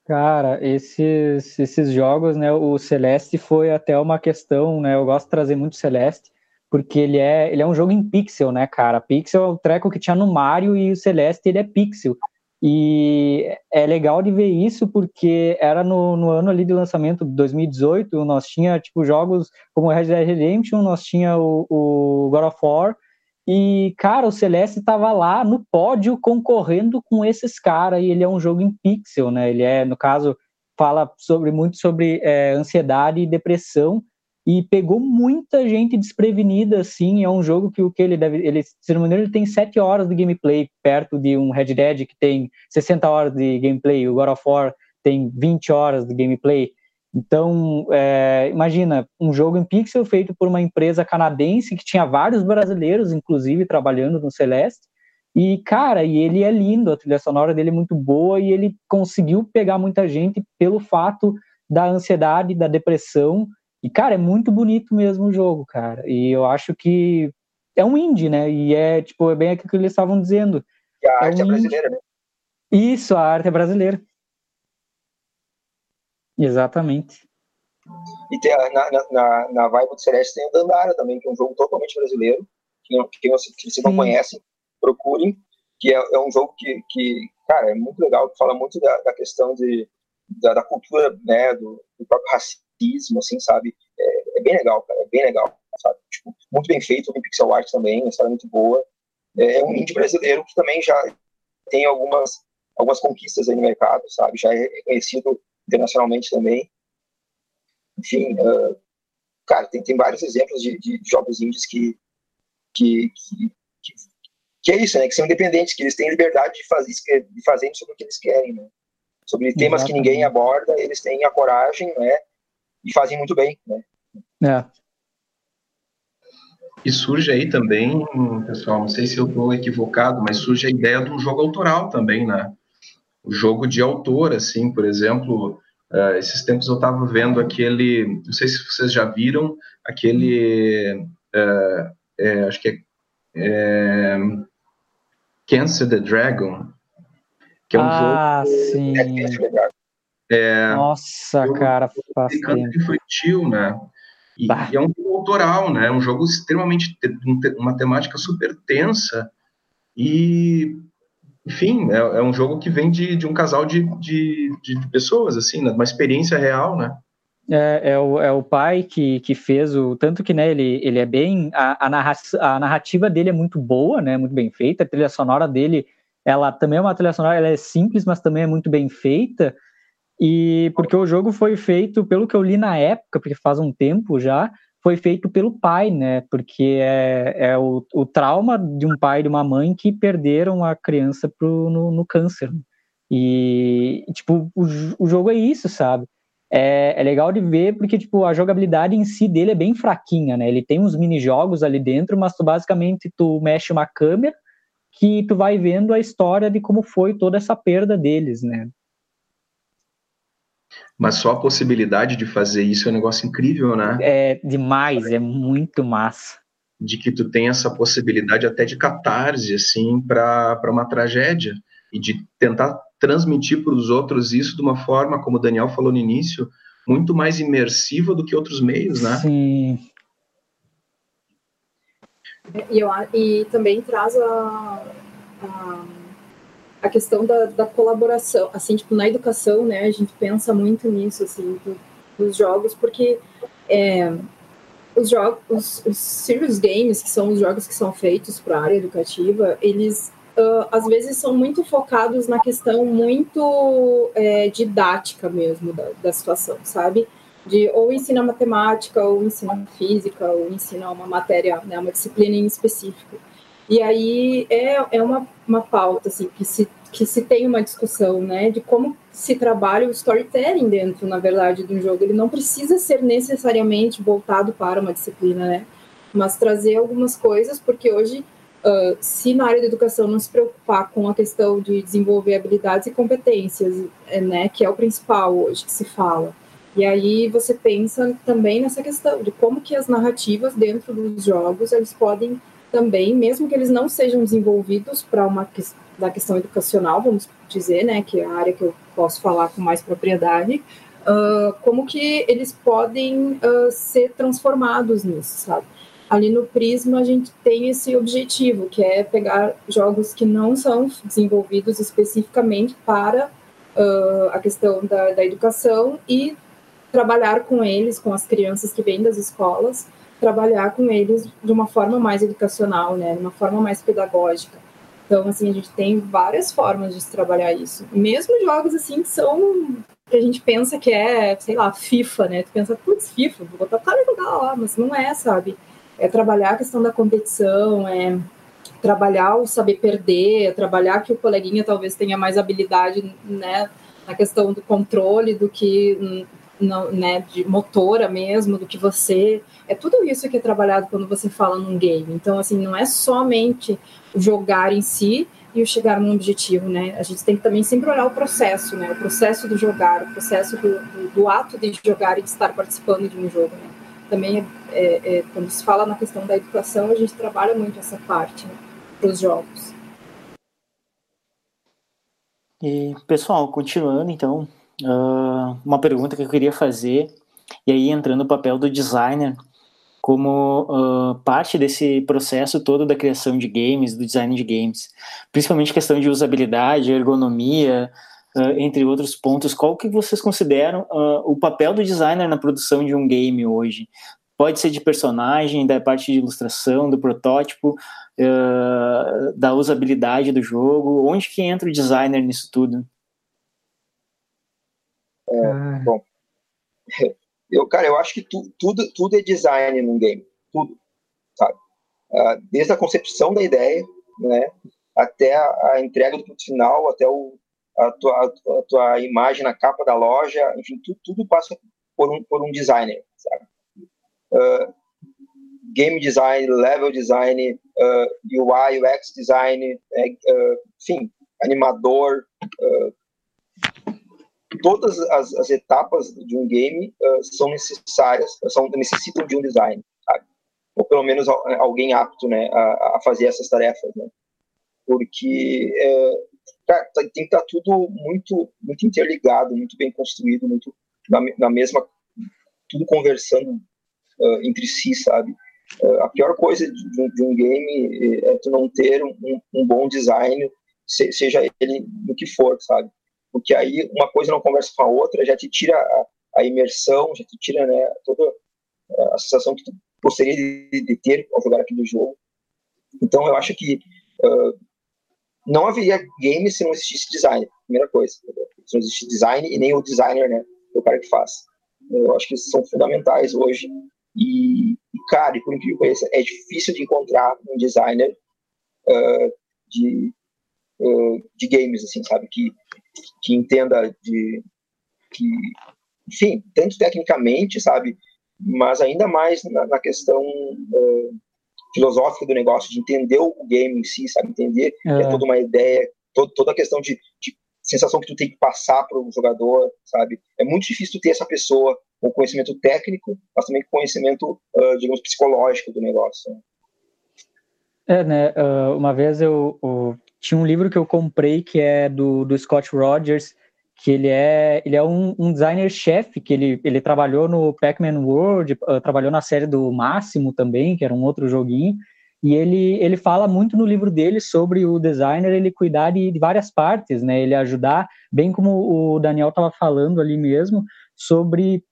Cara, esses, esses jogos, né, o Celeste foi até uma questão, né, eu gosto de trazer muito Celeste, porque ele é, ele é um jogo em pixel, né, cara, pixel é o treco que tinha no Mario e o Celeste, ele é pixel, e é legal de ver isso porque era no, no ano ali de lançamento, 2018, nós tinha, tipo, jogos como Red Dead Redemption, nós tinha o, o God of War, e, cara, o Celeste estava lá no pódio concorrendo com esses caras, e ele é um jogo em pixel, né? Ele é, no caso, fala sobre muito sobre é, ansiedade e depressão. E pegou muita gente desprevenida, assim, é um jogo que o que ele deve, ele, se não me engano, ele tem 7 horas de gameplay, perto de um Red Dead que tem 60 horas de gameplay, o God of War tem 20 horas de gameplay, então, é, imagina, um jogo em pixel feito por uma empresa canadense que tinha vários brasileiros, inclusive, trabalhando no Celeste, e, cara, e ele é lindo, a trilha sonora dele é muito boa e ele conseguiu pegar muita gente pelo fato da ansiedade, da depressão e, cara, é muito bonito mesmo o jogo, cara. E eu acho que é um indie, né? E é, tipo, é bem aquilo que eles estavam dizendo. E a é arte um é brasileira, né? Isso, a arte é brasileira. Exatamente. E tem a, na, na, na vibe do Celeste tem o Dandara também, que é um jogo totalmente brasileiro, que, que, que vocês não conhecem, procurem, que é, é, um jogo que, que, cara, é muito legal, que fala muito da, da questão de, da, da cultura, né, do, do próprio racismo assim, sabe? É, é, bem legal, cara, é bem legal, sabe? Tipo, muito bem feito, tem pixel art também, uma história muito boa. É, é um indie brasileiro que também já tem algumas, algumas conquistas aí no mercado, sabe? Já é reconhecido internacionalmente também. Enfim, uh, cara, tem, tem vários exemplos de, de jogos indies que, que, que, que, que, é isso, né? Que são independentes, que eles têm liberdade de fazer, de fazer sobre o que eles querem, né? Sobre temas Exatamente. que ninguém aborda, eles têm a coragem, né? E fazem muito bem, né? É. E surge aí também, pessoal, não sei se eu estou equivocado, mas surge a ideia de um jogo autoral também, né? O jogo de autor, assim, por exemplo, uh, esses tempos eu estava vendo aquele, não sei se vocês já viram, aquele, uh, é, acho que é, é Cancer the Dragon, que é um ah, jogo... Sim. É, é, Nossa, cara, faz infantil, né? E, é um jogo autoral, né? Um jogo extremamente uma temática super tensa e enfim, é, é um jogo que vem de, de um casal de, de, de pessoas, assim, né? uma experiência real, né? É, é, o, é o pai que, que fez o. Tanto que né, ele, ele é bem. A, a, narra, a narrativa dele é muito boa, né? Muito bem feita. A trilha sonora dele, ela também é uma trilha sonora, ela é simples, mas também é muito bem feita. E porque o jogo foi feito, pelo que eu li na época, porque faz um tempo já, foi feito pelo pai, né? Porque é, é o, o trauma de um pai e de uma mãe que perderam a criança pro, no, no câncer. E, tipo, o, o jogo é isso, sabe? É, é, legal de ver porque, tipo, a jogabilidade em si dele é bem fraquinha, né? Ele tem uns mini-jogos ali dentro, mas tu basicamente tu mexe uma câmera que tu vai vendo a história de como foi toda essa perda deles, né? Mas só a possibilidade de fazer isso é um negócio incrível, né? É demais, é muito massa. De que tu tem essa possibilidade até de catarse, assim, para uma tragédia. E de tentar transmitir para os outros isso de uma forma, como o Daniel falou no início, muito mais imersiva do que outros meios, né? Sim. E, eu, e também traz a, a a questão da, da, colaboração, assim, tipo, na educação, né, a gente pensa muito nisso, assim, do, dos jogos, porque é, os jogos, os, serious games, que são os jogos que são feitos para a área educativa, eles uh, às vezes são muito focados na questão muito é, didática mesmo da, da situação, sabe? De ou ensinar matemática, ou ensinar física, ou ensinar uma matéria, né, uma disciplina em específico. E aí é, é uma, uma pauta assim, que, se, que se tem uma discussão né, de como se trabalha o storytelling dentro, na verdade, do jogo. Ele não precisa ser necessariamente voltado para uma disciplina, né? Mas trazer algumas coisas, porque hoje, uh, se na área da educação não se preocupar com a questão de desenvolver habilidades e competências, é, né, que é o principal hoje que se fala, e aí você pensa também nessa questão de como que as narrativas dentro dos jogos eles podem também, mesmo que eles não sejam desenvolvidos para uma da questão educacional, vamos dizer, né, que é a área que eu posso falar com mais propriedade, uh, como que eles podem uh, ser transformados nisso, sabe? Ali no Prisma a gente tem esse objetivo, que é pegar jogos que não são desenvolvidos especificamente para uh, a questão da, da educação e trabalhar com eles, com as crianças que vêm das escolas, trabalhar com eles de uma forma mais educacional, né, de uma forma mais pedagógica. Então, assim, a gente tem várias formas de se trabalhar isso. Mesmo jogos, assim, que são que a gente pensa que é, sei lá, FIFA, né? Tu pensa, putz, FIFA, vou botar o cara jogar lá, mas não é, sabe? É trabalhar a questão da competição, é trabalhar o saber perder, é trabalhar que o coleguinha talvez tenha mais habilidade, né, na questão do controle do que não, né, de motora mesmo, do que você. É tudo isso que é trabalhado quando você fala num game. Então, assim, não é somente jogar em si, e o chegar num objetivo, né? A gente tem que também sempre olhar o processo, né? O processo do jogar, o processo do, do, do ato de jogar e de estar participando de um jogo, né? Também, é, é, é quando se fala na questão da educação, a gente trabalha muito essa parte né, para os jogos. E, pessoal, continuando, então, uh, uma pergunta que eu queria fazer, e aí entrando no papel do designer, como uh, parte desse processo todo da criação de games, do design de games, principalmente questão de usabilidade, ergonomia, uh, entre outros pontos. Qual que vocês consideram o papel do designer na produção de um game hoje? Pode ser de personagem, da parte de ilustração, do protótipo, da usabilidade do jogo. Onde que entra o designer nisso tudo? É, bom, eu, cara, eu acho que tu, tudo, tudo é design num game. Tudo. Sabe? Uh, desde a concepção da ideia, né? Até a, a entrega do final, até o, a, tua, a, tua imagem na capa da loja, enfim, tu, tudo passa por um, por um designer, sabe? Uh, game design, level design, uh, UI, UX design, uh, enfim, animador, uh, todas as, as etapas de um game uh, são necessárias, são, necessitam de um design, sabe? ou pelo menos alguém apto né, a, a fazer essas tarefas, né? porque é, tem que estar tudo muito, muito interligado, muito bem construído, muito na, na mesma, tudo conversando uh, entre si, sabe? Uh, a pior coisa de, de, um game é tu não ter um, um bom design, seja ele no que for, sabe? Porque aí uma coisa não conversa com a outra, já te tira a, a imersão, já te tira né, toda a sensação que tu gostaria de, de, ter ao jogar aquele jogo. Então eu acho que uh, não haveria game se não existisse design, primeira coisa. Se não existe design e nem o designer, né, o cara que faz. Eu acho que são fundamentais hoje. E, cara, por incrível que pareça, é difícil de encontrar um designer uh, de, uh, de games, assim, sabe? Que, que entenda de que, enfim, tanto tecnicamente, sabe, mas ainda mais na, na questão uh, filosófica do negócio, de entender o game em si, sabe, entender é. é toda uma ideia, todo, toda a questão de, de sensação que tu tem que passar para o jogador, sabe? É muito difícil ter essa pessoa com conhecimento técnico, mas também com conhecimento, uh, digamos, psicológico do negócio. É, né? Uh, uma vez eu, eu, tinha um livro que eu comprei que é do, do Scott Rogers, que ele é, ele é um, um designer-chefe, que ele, ele trabalhou no Pac-Man World, uh, trabalhou na série do Máximo também, que era um outro joguinho, e ele, ele fala muito no livro dele sobre o designer ele cuidar de, de várias partes, né? Ele ajudar, bem como o Daniel estava falando ali mesmo, sobre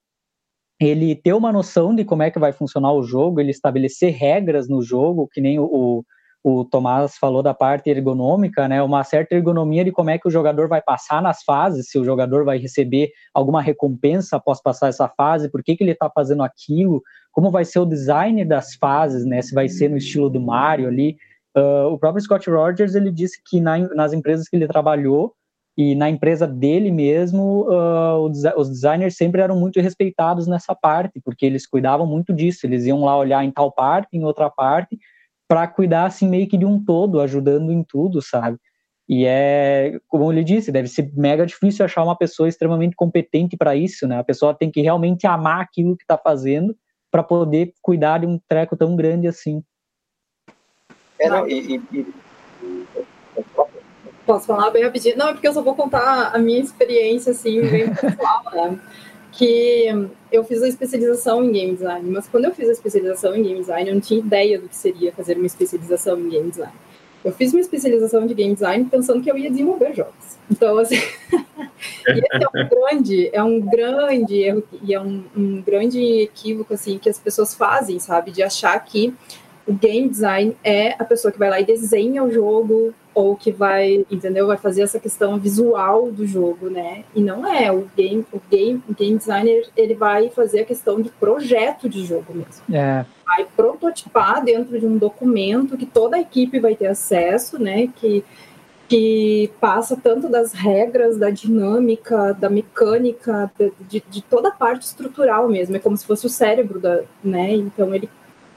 ele ter uma noção de como é que vai funcionar o jogo, ele estabelecer regras no jogo, que nem o, o Tomás falou da parte ergonômica, né? Uma certa ergonomia de como é que o jogador vai passar nas fases, se o jogador vai receber alguma recompensa após passar essa fase, por que, que ele está fazendo aquilo, como vai ser o design das fases, né? Se vai ser no estilo do Mario ali. Uh, o próprio Scott Rogers ele disse que na, nas empresas que ele trabalhou e na empresa dele mesmo, uh, os designers sempre eram muito respeitados nessa parte, porque eles cuidavam muito disso. Eles iam lá olhar em tal parte, em outra parte para cuidar assim meio que de um todo, ajudando em tudo, sabe? E é, como ele disse, deve ser mega difícil achar uma pessoa extremamente competente para isso, né? A pessoa tem que realmente amar aquilo que está fazendo para poder cuidar de um treco tão grande assim. É, não, e, e, e... Posso falar bem rapidinho? Não, é porque eu só vou contar a minha experiência, assim, bem pessoal, né? que eu fiz a especialização em game design, mas quando eu fiz a especialização em game design, eu não tinha ideia do que seria fazer uma especialização em game design. Eu fiz uma especialização de game design pensando que eu ia desenvolver jogos. Então, assim, é um grande, é um grande erro e é um, um grande equívoco assim que as pessoas fazem, sabe, de achar que o game design é a pessoa que vai lá e desenha o jogo, ou que vai, entendeu? Vai fazer essa questão visual do jogo, né? E não é o game, o game, o game designer, ele vai fazer a questão de projeto de jogo mesmo. É. Vai prototipar dentro de um documento que toda a equipe vai ter acesso, né? Que que passa tanto das regras, da dinâmica, da mecânica, de, de, toda a parte estrutural mesmo. É como se fosse o cérebro da, né? Então ele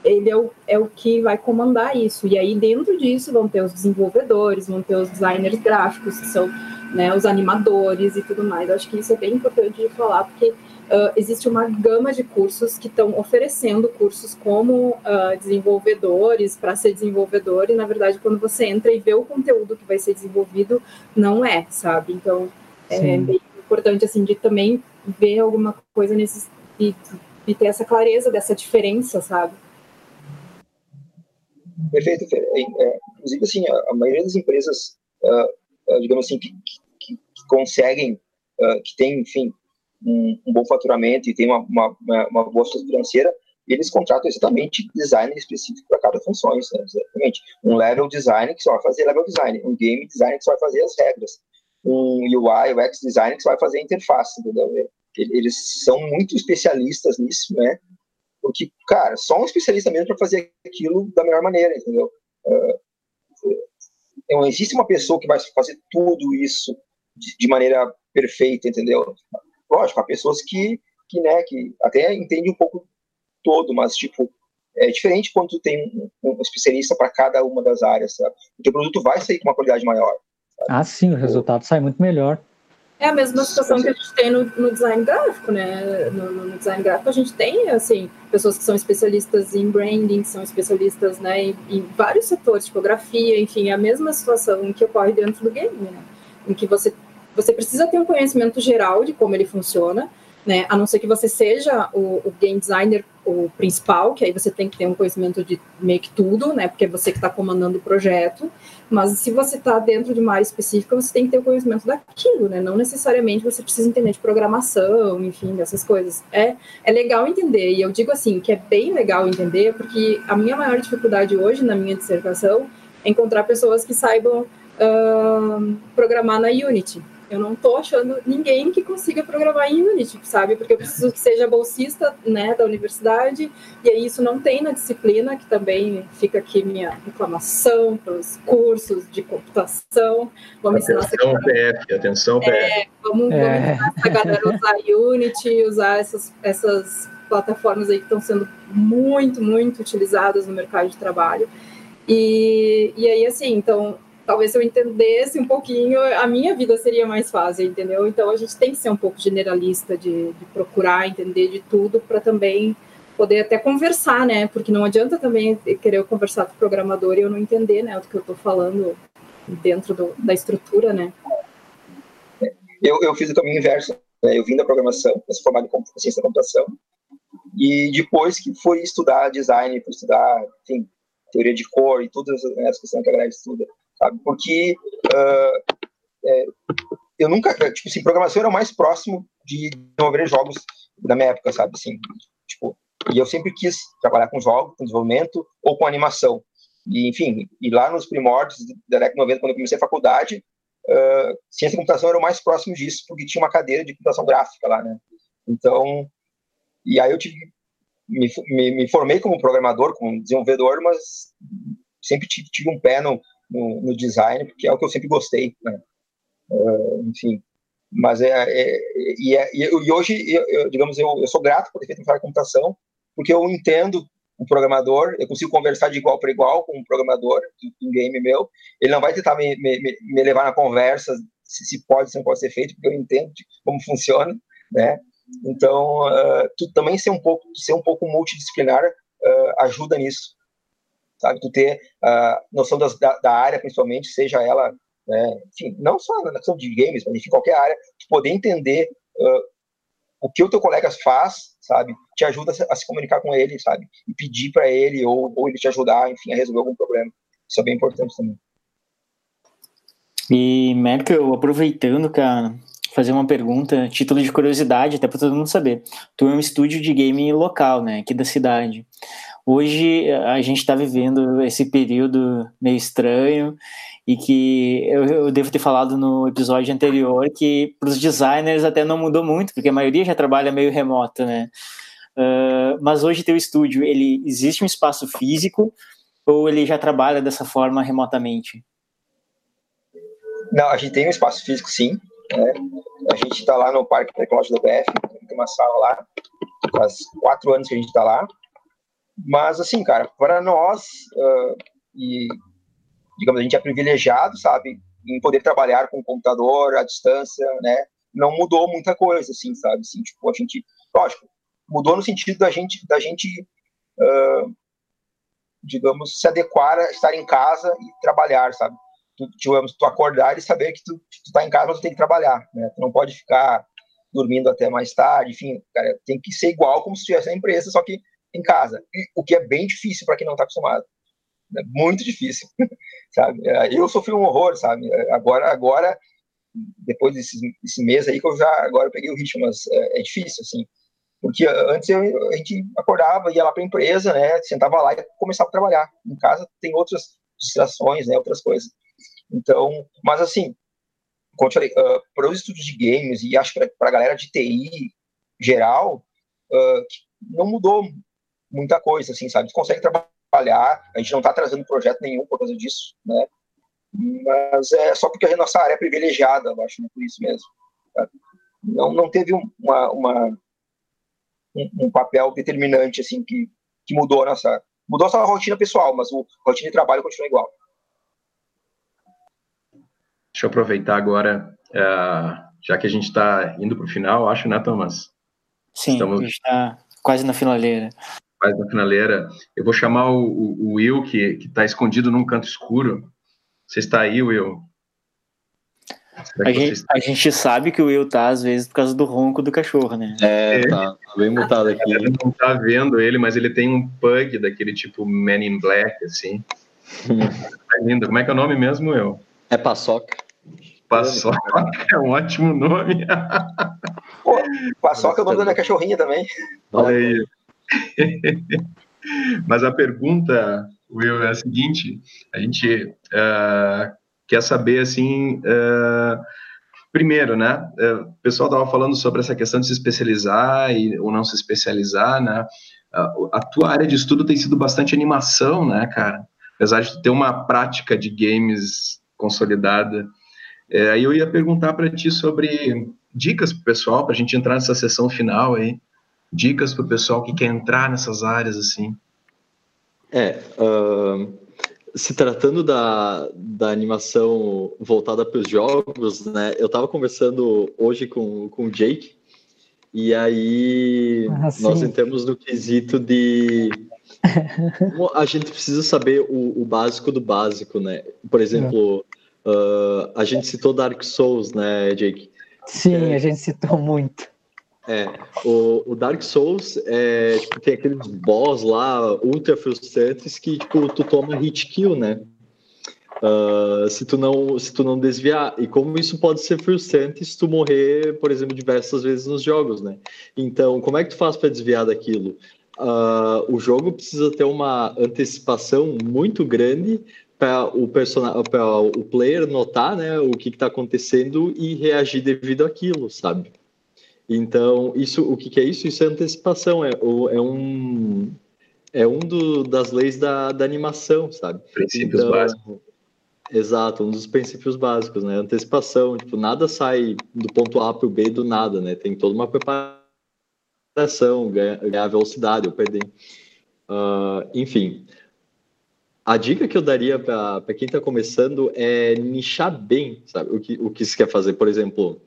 ele é o, é o que vai comandar isso. E aí, dentro disso, vão ter os desenvolvedores, vão ter os designers gráficos, que são né, os animadores e tudo mais. Eu acho que isso é bem importante de falar, porque uh, existe uma gama de cursos que estão oferecendo cursos como uh, desenvolvedores, para ser desenvolvedor, e na verdade, quando você entra e vê o conteúdo que vai ser desenvolvido, não é, sabe? Então, é Sim. bem importante, assim, de também ver alguma coisa nesses. E, e ter essa clareza dessa diferença, sabe? Perfeito. É, é, inclusive, assim, a, a, maioria das empresas, uh, digamos assim, que, que, que conseguem, uh, que tem, enfim, um, um, bom faturamento e tem uma, uma, uma boa situação financeira, eles contratam exatamente designer específico para cada função, né? exatamente. Um level design que só vai fazer level design, um game design que só vai fazer as regras, um UI, UX design que só vai fazer a interface, entendeu? Eles são muito especialistas nisso, né? Porque, cara, só um especialista mesmo para fazer aquilo da melhor maneira, entendeu? Uh, não existe uma pessoa que vai fazer tudo isso de, maneira perfeita, entendeu? Lógico, há pessoas que, que, né, que até entendem um pouco todo, mas, tipo, é diferente quando tu tem um, um especialista para cada uma das áreas, sabe? O teu produto vai sair com uma qualidade maior. Sabe? Ah, sim, o resultado sai muito melhor. É a mesma situação que a gente tem no, no design gráfico, né? No, no, design gráfico a gente tem, assim, pessoas que são especialistas em branding, são especialistas, né, em, em vários setores, tipografia, enfim, é a mesma situação que ocorre dentro do game, né? Em que você, você precisa ter um conhecimento geral de como ele funciona, né? A não ser que você seja o, o, game designer o principal, que aí você tem que ter um conhecimento de meio que tudo, né? Porque é você que está comandando o projeto. Mas se você está dentro de uma área específica, você tem que ter o conhecimento daquilo, né? Não necessariamente você precisa entender de programação, enfim, dessas coisas. É, é legal entender, e eu digo assim, que é bem legal entender, porque a minha maior dificuldade hoje na minha dissertação é encontrar pessoas que saibam uh, programar na Unity eu não tô achando ninguém que consiga programar em Unity, sabe? Porque eu preciso que seja bolsista, né, da universidade, e aí isso não tem na disciplina, que também fica aqui minha reclamação para os cursos de computação. Vamos atenção, PF, atenção, PF. É, vamos, é. vamos ensinar essa galera a usar Unity, usar essas, essas plataformas aí que estão sendo muito, muito utilizadas no mercado de trabalho. E, e aí, assim, então, talvez se eu entendesse um pouquinho, a minha vida seria mais fácil, entendeu? Então a gente tem que ser um pouco generalista de, de procurar entender de tudo para também poder até conversar, né? Porque não adianta também querer conversar com o programador e eu não entender, né, o que eu estou falando dentro do, da estrutura, né? Eu, eu fiz o caminho inverso. Né? Eu vim da programação, sou formado em ciência da computação, e depois que fui estudar design, fui estudar, enfim, teoria de cor e todas as questões que a galera estuda, sabe? Porque uh, é, eu nunca, tipo assim, programação era o mais próximo de desenvolver jogos da minha época, sabe? Assim, tipo, e eu sempre quis trabalhar com jogos, com desenvolvimento ou com animação. E, enfim, e lá nos primórdios da década de 90, quando eu comecei a faculdade, uh, ciência da computação era o mais próximo disso, porque tinha uma cadeira de computação gráfica lá, né? Então, e aí eu tive, me, me, me formei como programador, como desenvolvedor, mas sempre tive, tive um pé no, no, no, design, porque é o que eu sempre gostei, né? Uh, enfim, mas é, é, e, é, e, hoje, eu, eu, digamos, eu, eu sou grato por ter feito de computação, porque eu entendo o programador, eu consigo conversar de igual para igual com um programador em game meu, ele não vai tentar me, me, me levar na conversa se, se pode, se não pode ser feito, porque eu entendo como funciona, né? Então, uh, tu também ser um pouco, ser um pouco multidisciplinar uh, ajuda nisso, sabe? Tu ter a uh, noção das, da, da, área, principalmente, seja ela, né, enfim, não só na questão de games, mas enfim, qualquer área, tu poder entender uh, o que o teu colega faz, sabe? Te ajuda a, a se comunicar com ele, sabe? E pedir para ele, ou, ou ele te ajudar, enfim, a resolver algum problema. Isso é bem importante também. E, Merkel, aproveitando, cara, fazer uma pergunta, título de curiosidade, até para todo mundo saber. Tu é um estúdio de game local, né, aqui da cidade. Hoje a gente está vivendo esse período meio estranho e que eu, eu, devo ter falado no episódio anterior que para os designers até não mudou muito, porque a maioria já trabalha meio remoto, né? Uh, mas hoje teu estúdio, ele existe um espaço físico ou ele já trabalha dessa forma remotamente? Não, a gente tem um espaço físico, sim. Né? A gente está lá no Parque Tecnológico do BF, tem uma sala lá, faz quatro anos que a gente está lá. Mas, assim, cara, para nós, uh, e digamos, a gente é privilegiado, sabe, em poder trabalhar com o computador à distância, né? Não mudou muita coisa, assim, sabe? Assim, tipo, a gente, lógico, mudou no sentido da gente, da gente, uh, digamos, se adequar a estar em casa e trabalhar, sabe? Tu, digamos, tu acordar e saber que tu, tu tá em casa, mas tu tem que trabalhar, né? Tu não pode ficar dormindo até mais tarde, enfim, cara, tem que ser igual como se estivesse na empresa, só que em casa. O que é bem difícil para quem não está acostumado. É muito difícil, sabe? Eu sofri um horror, sabe? Agora, agora depois desse, desse mês aí que eu já agora eu peguei o ritmo, mas é, é difícil, assim. Porque antes eu, a gente acordava, ia lá para a empresa, né? Sentava lá e começava a trabalhar. Em casa tem outras distrações, né? Outras coisas. Então, mas assim, como eu falei, uh, para os estudos de games e acho que para a galera de TI geral, uh, não mudou muita coisa, assim, sabe? Você consegue trabalhar, a gente não está trazendo projeto nenhum por causa disso, né? Mas é só porque a nossa área é privilegiada, eu acho, né? por isso mesmo. Não, não teve uma, uma um, um, papel determinante, assim, que, que mudou a nossa... Mudou a nossa rotina pessoal, mas o a rotina de trabalho continua igual. Deixa eu aproveitar agora, uh, já que a gente está indo para o final, acho, né, Thomas? Sim, Estamos... a gente está quase na finaleira faz na finaleira. Eu vou chamar o, o, o Will, que está escondido num canto escuro. Você está aí, Will? A gente, a gente, sabe que o Will tá, às vezes, por causa do ronco do cachorro, né? É, é. tá, tá bem mutado aqui. A não tá vendo ele, mas ele tem um pug daquele tipo Man in Black, assim. tá lindo. Como é que é o nome mesmo, Will? É Paçoca. Paçoca é um ótimo nome. Pô, Paçoca é o nome da minha cachorrinha também. Olha aí. Mas a pergunta, Will, é a seguinte: a gente uh, quer saber assim. Uh, primeiro, né? Uh, o pessoal estava falando sobre essa questão de se especializar e, ou não se especializar, né? a tua área de estudo tem sido bastante animação, né, cara? Apesar de ter uma prática de games consolidada. É, aí eu ia perguntar para ti sobre dicas para o pessoal, para a gente entrar nessa sessão final aí dicas para o pessoal que quer entrar nessas áreas assim? É, uh, se tratando da, da animação voltada para os jogos, né? Eu estava conversando hoje com, com o Jake e aí ah, nós entramos no quesito de a gente precisa saber o, o, básico do básico, né? Por exemplo, é. uh, a gente citou Dark Souls, né, Jake? Sim, é, a gente citou muito. É, o, o, Dark Souls é, tipo, tem aqueles boss lá ultra frustrantes que tipo, tu toma hit kill, né? Uh, se, tu não, se tu não desviar. E como isso pode ser frustrante se tu morrer, por exemplo, diversas vezes nos jogos, né? Então, como é que tu faz para desviar daquilo? Uh, o jogo precisa ter uma antecipação muito grande para o para o player notar, né, o que está acontecendo e reagir devido àquilo, sabe? Então, isso, o que, que, é isso? Isso é antecipação, é, é um, é um do, das leis da, da animação, sabe? Princípios então, básicos. Exato, um dos princípios básicos, né? Antecipação, tipo, nada sai do ponto A para o B do nada, né? Tem toda uma preparação, ganhar, ganhar velocidade ou perder. Uh, enfim, a dica que eu daria para quem está começando é nichar bem, sabe? O que, o que se quer fazer. Por exemplo,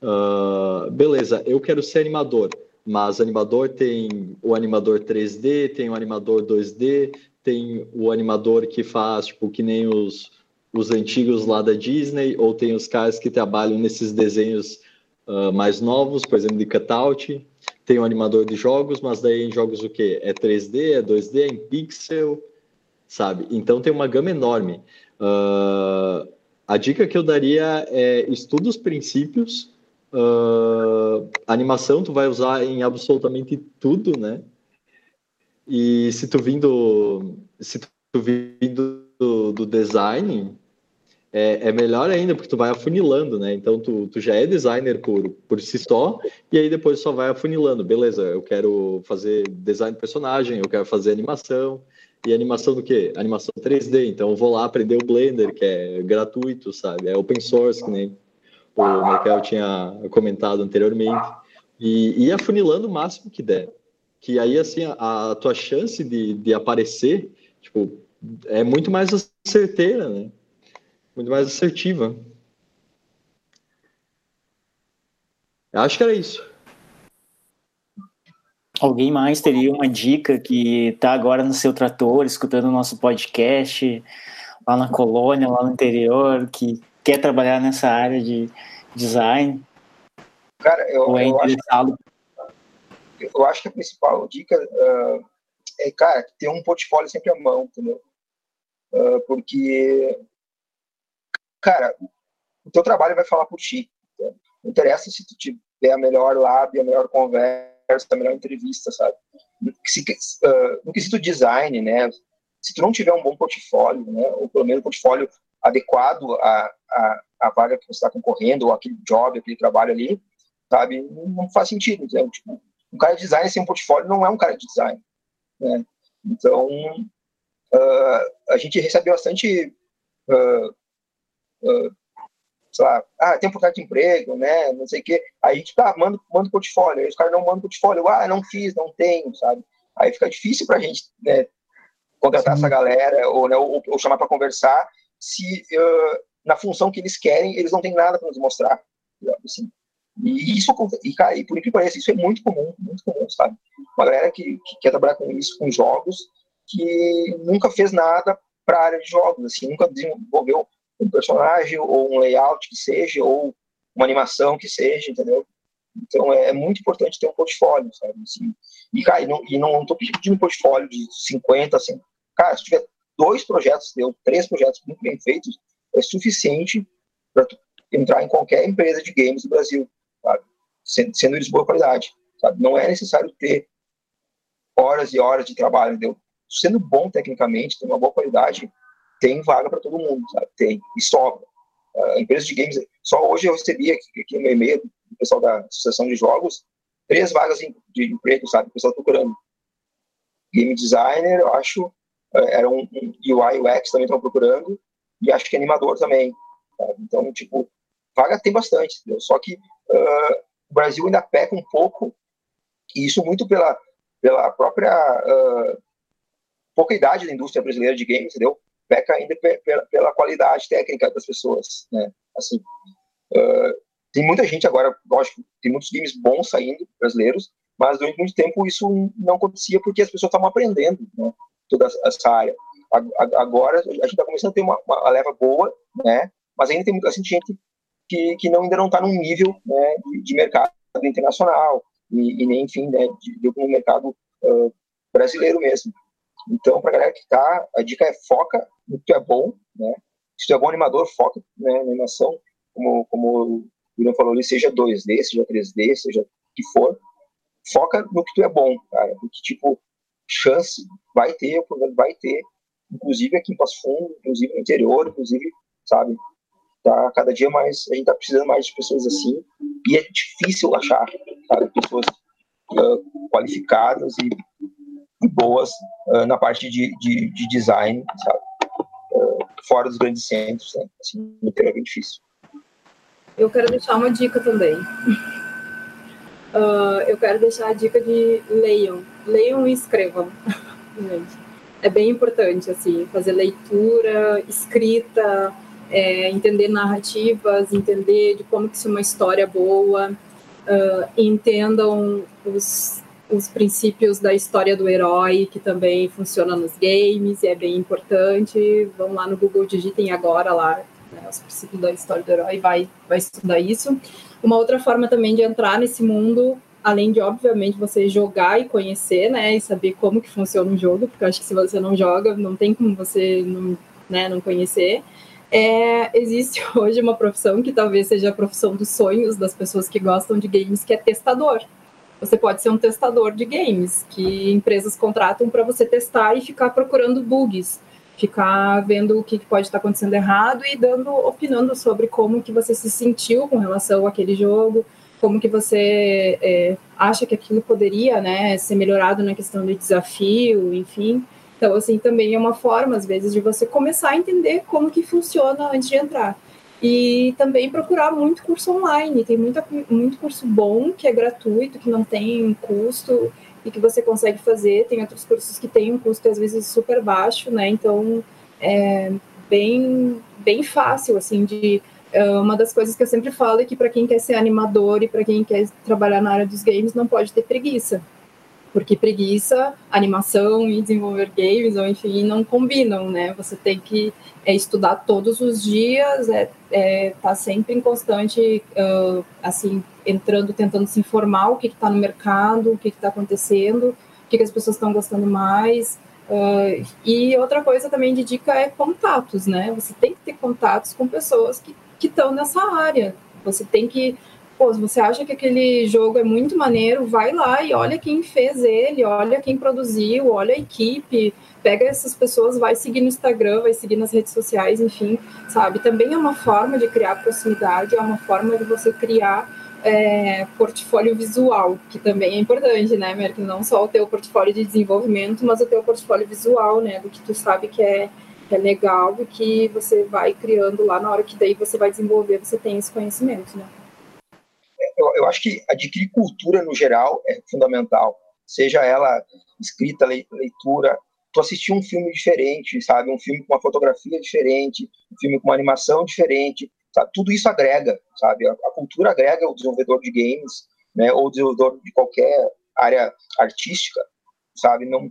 Uh, beleza, eu quero ser animador, mas animador tem o animador 3D, tem o animador 2D, tem o animador que faz, tipo, que nem os, os antigos lá da Disney, ou tem os caras que trabalham nesses desenhos uh, mais novos, por exemplo, de cutout. Tem o animador de jogos, mas daí em jogos o quê? É 3D, é 2D, é em pixel, sabe? Então tem uma gama enorme. Uh, a dica que eu daria é estuda os princípios, Uh, animação tu vai usar em absolutamente tudo, né? E se tu vindo, se tu vindo do, do design, é, é, melhor ainda, porque tu vai afunilando, né? Então, tu, tu já é designer por, por si só, e aí depois só vai afunilando. Beleza, eu quero fazer design de personagem, eu quero fazer animação. E animação do quê? Animação 3D. Então, eu vou lá aprender o Blender, que é gratuito, sabe? É open source, que nem o Michael tinha comentado anteriormente. E, e afunilando o máximo que der. Que aí, assim, a, a tua chance de, de aparecer, tipo, é muito mais certeira, né? muito mais assertiva. Eu acho que era isso. Alguém mais teria uma dica que está agora no seu trator, escutando o nosso podcast, lá na colônia, lá no interior, que quer trabalhar nessa área de design? Cara, eu, é eu, acho, eu acho que a principal dica uh, é, cara, ter um portfólio sempre à mão, entendeu? Uh, porque cara, o teu trabalho vai falar por ti. Então, não interessa se tu tiver a melhor lab, a melhor conversa, a melhor entrevista, sabe? Se, uh, no quesito design, né? Se tu não tiver um bom portfólio, né? Ou pelo menos um portfólio adequado à, à, à vaga que você está concorrendo, ou aquele job, aquele trabalho ali, sabe? Não faz sentido. Né? Tipo, um cara de design sem um portfólio não é um cara de design. Né? Então, uh, a gente recebe bastante uh, uh, sei lá, ah, tem portal de emprego, né, não sei o quê. Aí a gente, tá, manda, manda portfólio. Aí os caras não mandam portfólio. Ah, não fiz, não tenho, sabe? Aí fica difícil pra gente, né, contratar Sim. essa galera ou, né, ou, ou chamar para conversar se uh, na função que eles querem eles não têm nada para nos mostrar. Assim. E isso, e, cara, e por que pareça, isso é muito comum, muito comum, sabe? Uma galera que, que quer trabalhar com isso, com jogos, que nunca fez nada para a área de jogos, assim, nunca desenvolveu um personagem ou um layout que seja, ou uma animação que seja, entendeu? Então é, é muito importante ter um portfólio, sabe? Assim, e, cara, e não, e não tô pedindo um portfólio de 50, assim. Cara, se tiver dois projetos deu três projetos muito bem feitos, é suficiente para entrar em qualquer empresa de games do Brasil, sabe? Sendo, eles boa qualidade, sabe? Não é necessário ter horas e horas de trabalho, entendeu? Sendo bom tecnicamente, ter uma boa qualidade, tem vaga para todo mundo, sabe? Tem, e sobra. A empresa de games, só hoje eu recebi aqui, aqui no e-mail do pessoal da Associação de Jogos, três vagas de emprego, sabe? O pessoal procurando. Game designer, eu acho, é, era um, um UI UX também estão procurando, e acho que animador também. Sabe? Então, tipo, vaga tem bastante, entendeu? Só que uh, o Brasil ainda peca um pouco, e isso muito pela, pela própria uh, pouca idade da indústria brasileira de games, entendeu? peca ainda pela qualidade técnica das pessoas, né? Assim, uh, tem muita gente agora, lógico, tem muitos games bons saindo, brasileiros, mas durante muito tempo isso não acontecia porque as pessoas estavam aprendendo né, toda essa área. Agora a gente está começando a ter uma, uma, leva boa, né? Mas ainda tem muita gente que, que não, ainda não está num nível né, de, mercado internacional e, e enfim, né, de, de um mercado uh, brasileiro mesmo. Então, para a galera que está, a dica é foca no que é bom, né? Se tu é bom animador, foca né, na animação, como, como o William falou ali, seja 2D, seja 3D, seja o que for. Foca no que tu é bom, cara. Porque, tipo, chance vai ter, vai ter, inclusive aqui em Passo Fundo, inclusive no interior, inclusive, sabe? Tá cada dia mais, a gente tá precisando mais de pessoas assim, e é difícil achar, sabe? Pessoas uh, qualificadas e boas uh, na parte de, de, de design, sabe? Uh, fora dos grandes centros, né? Assim, no interior é bem difícil. Eu quero deixar uma dica também. Eu quero deixar a dica de leiam. Leiam e escrevam. Gente, é bem importante, assim, fazer leitura, escrita, é, entender narrativas, entender de como que isso é uma história boa, uh, entendam os os princípios da história do herói, que também funciona nos games e é bem importante. Vão lá no Google, digitem agora lá né, os princípios da história do herói, vai, vai estudar isso. Uma outra forma também de entrar nesse mundo, além de, obviamente, você jogar e conhecer, né, e saber como que funciona um jogo, porque eu acho que se você não joga, não tem como você não, né, não conhecer. É, existe hoje uma profissão que talvez seja a profissão dos sonhos das pessoas que gostam de games, que é testador você pode ser um testador de games, que empresas contratam para você testar e ficar procurando bugs, ficar vendo o que pode estar acontecendo errado e dando, opinando sobre como que você se sentiu com relação àquele jogo, como que você é, acha que aquilo poderia, né, ser melhorado na questão do desafio, enfim. Então, assim, também é uma forma, às vezes, de você começar a entender como que funciona antes de entrar. E também procurar muito curso online. Tem muita, muito curso bom, que é gratuito, que não tem custo e que você consegue fazer. Tem outros cursos que têm um custo, às vezes, super baixo, né? Então, é bem, bem fácil, assim, de... É, uma das coisas que eu sempre falo é que para quem quer ser animador e para quem quer trabalhar na área dos games, não pode ter preguiça porque preguiça, animação e desenvolver games, ou enfim, não combinam, né? Você tem que é, estudar todos os dias, é, é tá sempre em constante, uh, assim, entrando, tentando se informar o que está no mercado, o que está acontecendo, o que, que, as pessoas estão gostando mais. Uh, e outra coisa também de dica é contatos, né? Você tem que ter contatos com pessoas que estão nessa área. Você tem que pô, se você acha que aquele jogo é muito maneiro, vai lá e olha quem fez ele, olha quem produziu, olha a equipe, pega essas pessoas, vai seguir no Instagram, vai seguir nas redes sociais, enfim, sabe? Também é uma forma de criar proximidade, é uma forma de você criar é, portfólio visual, que também é importante, né, Merck? Não só o teu portfólio de desenvolvimento, mas o teu portfólio visual, né, do que tu sabe que é, que é legal e que você vai criando lá na hora que daí você vai desenvolver, você tem esse conhecimento, né? eu, eu acho que adquirir cultura no geral é fundamental, seja ela escrita, leitura, tu assistir um filme diferente, sabe, um filme com uma fotografia diferente, um filme com uma animação diferente, sabe? tudo isso agrega, sabe, a, a cultura agrega o desenvolvedor de games, né, ou o desenvolvedor de qualquer área artística, sabe, não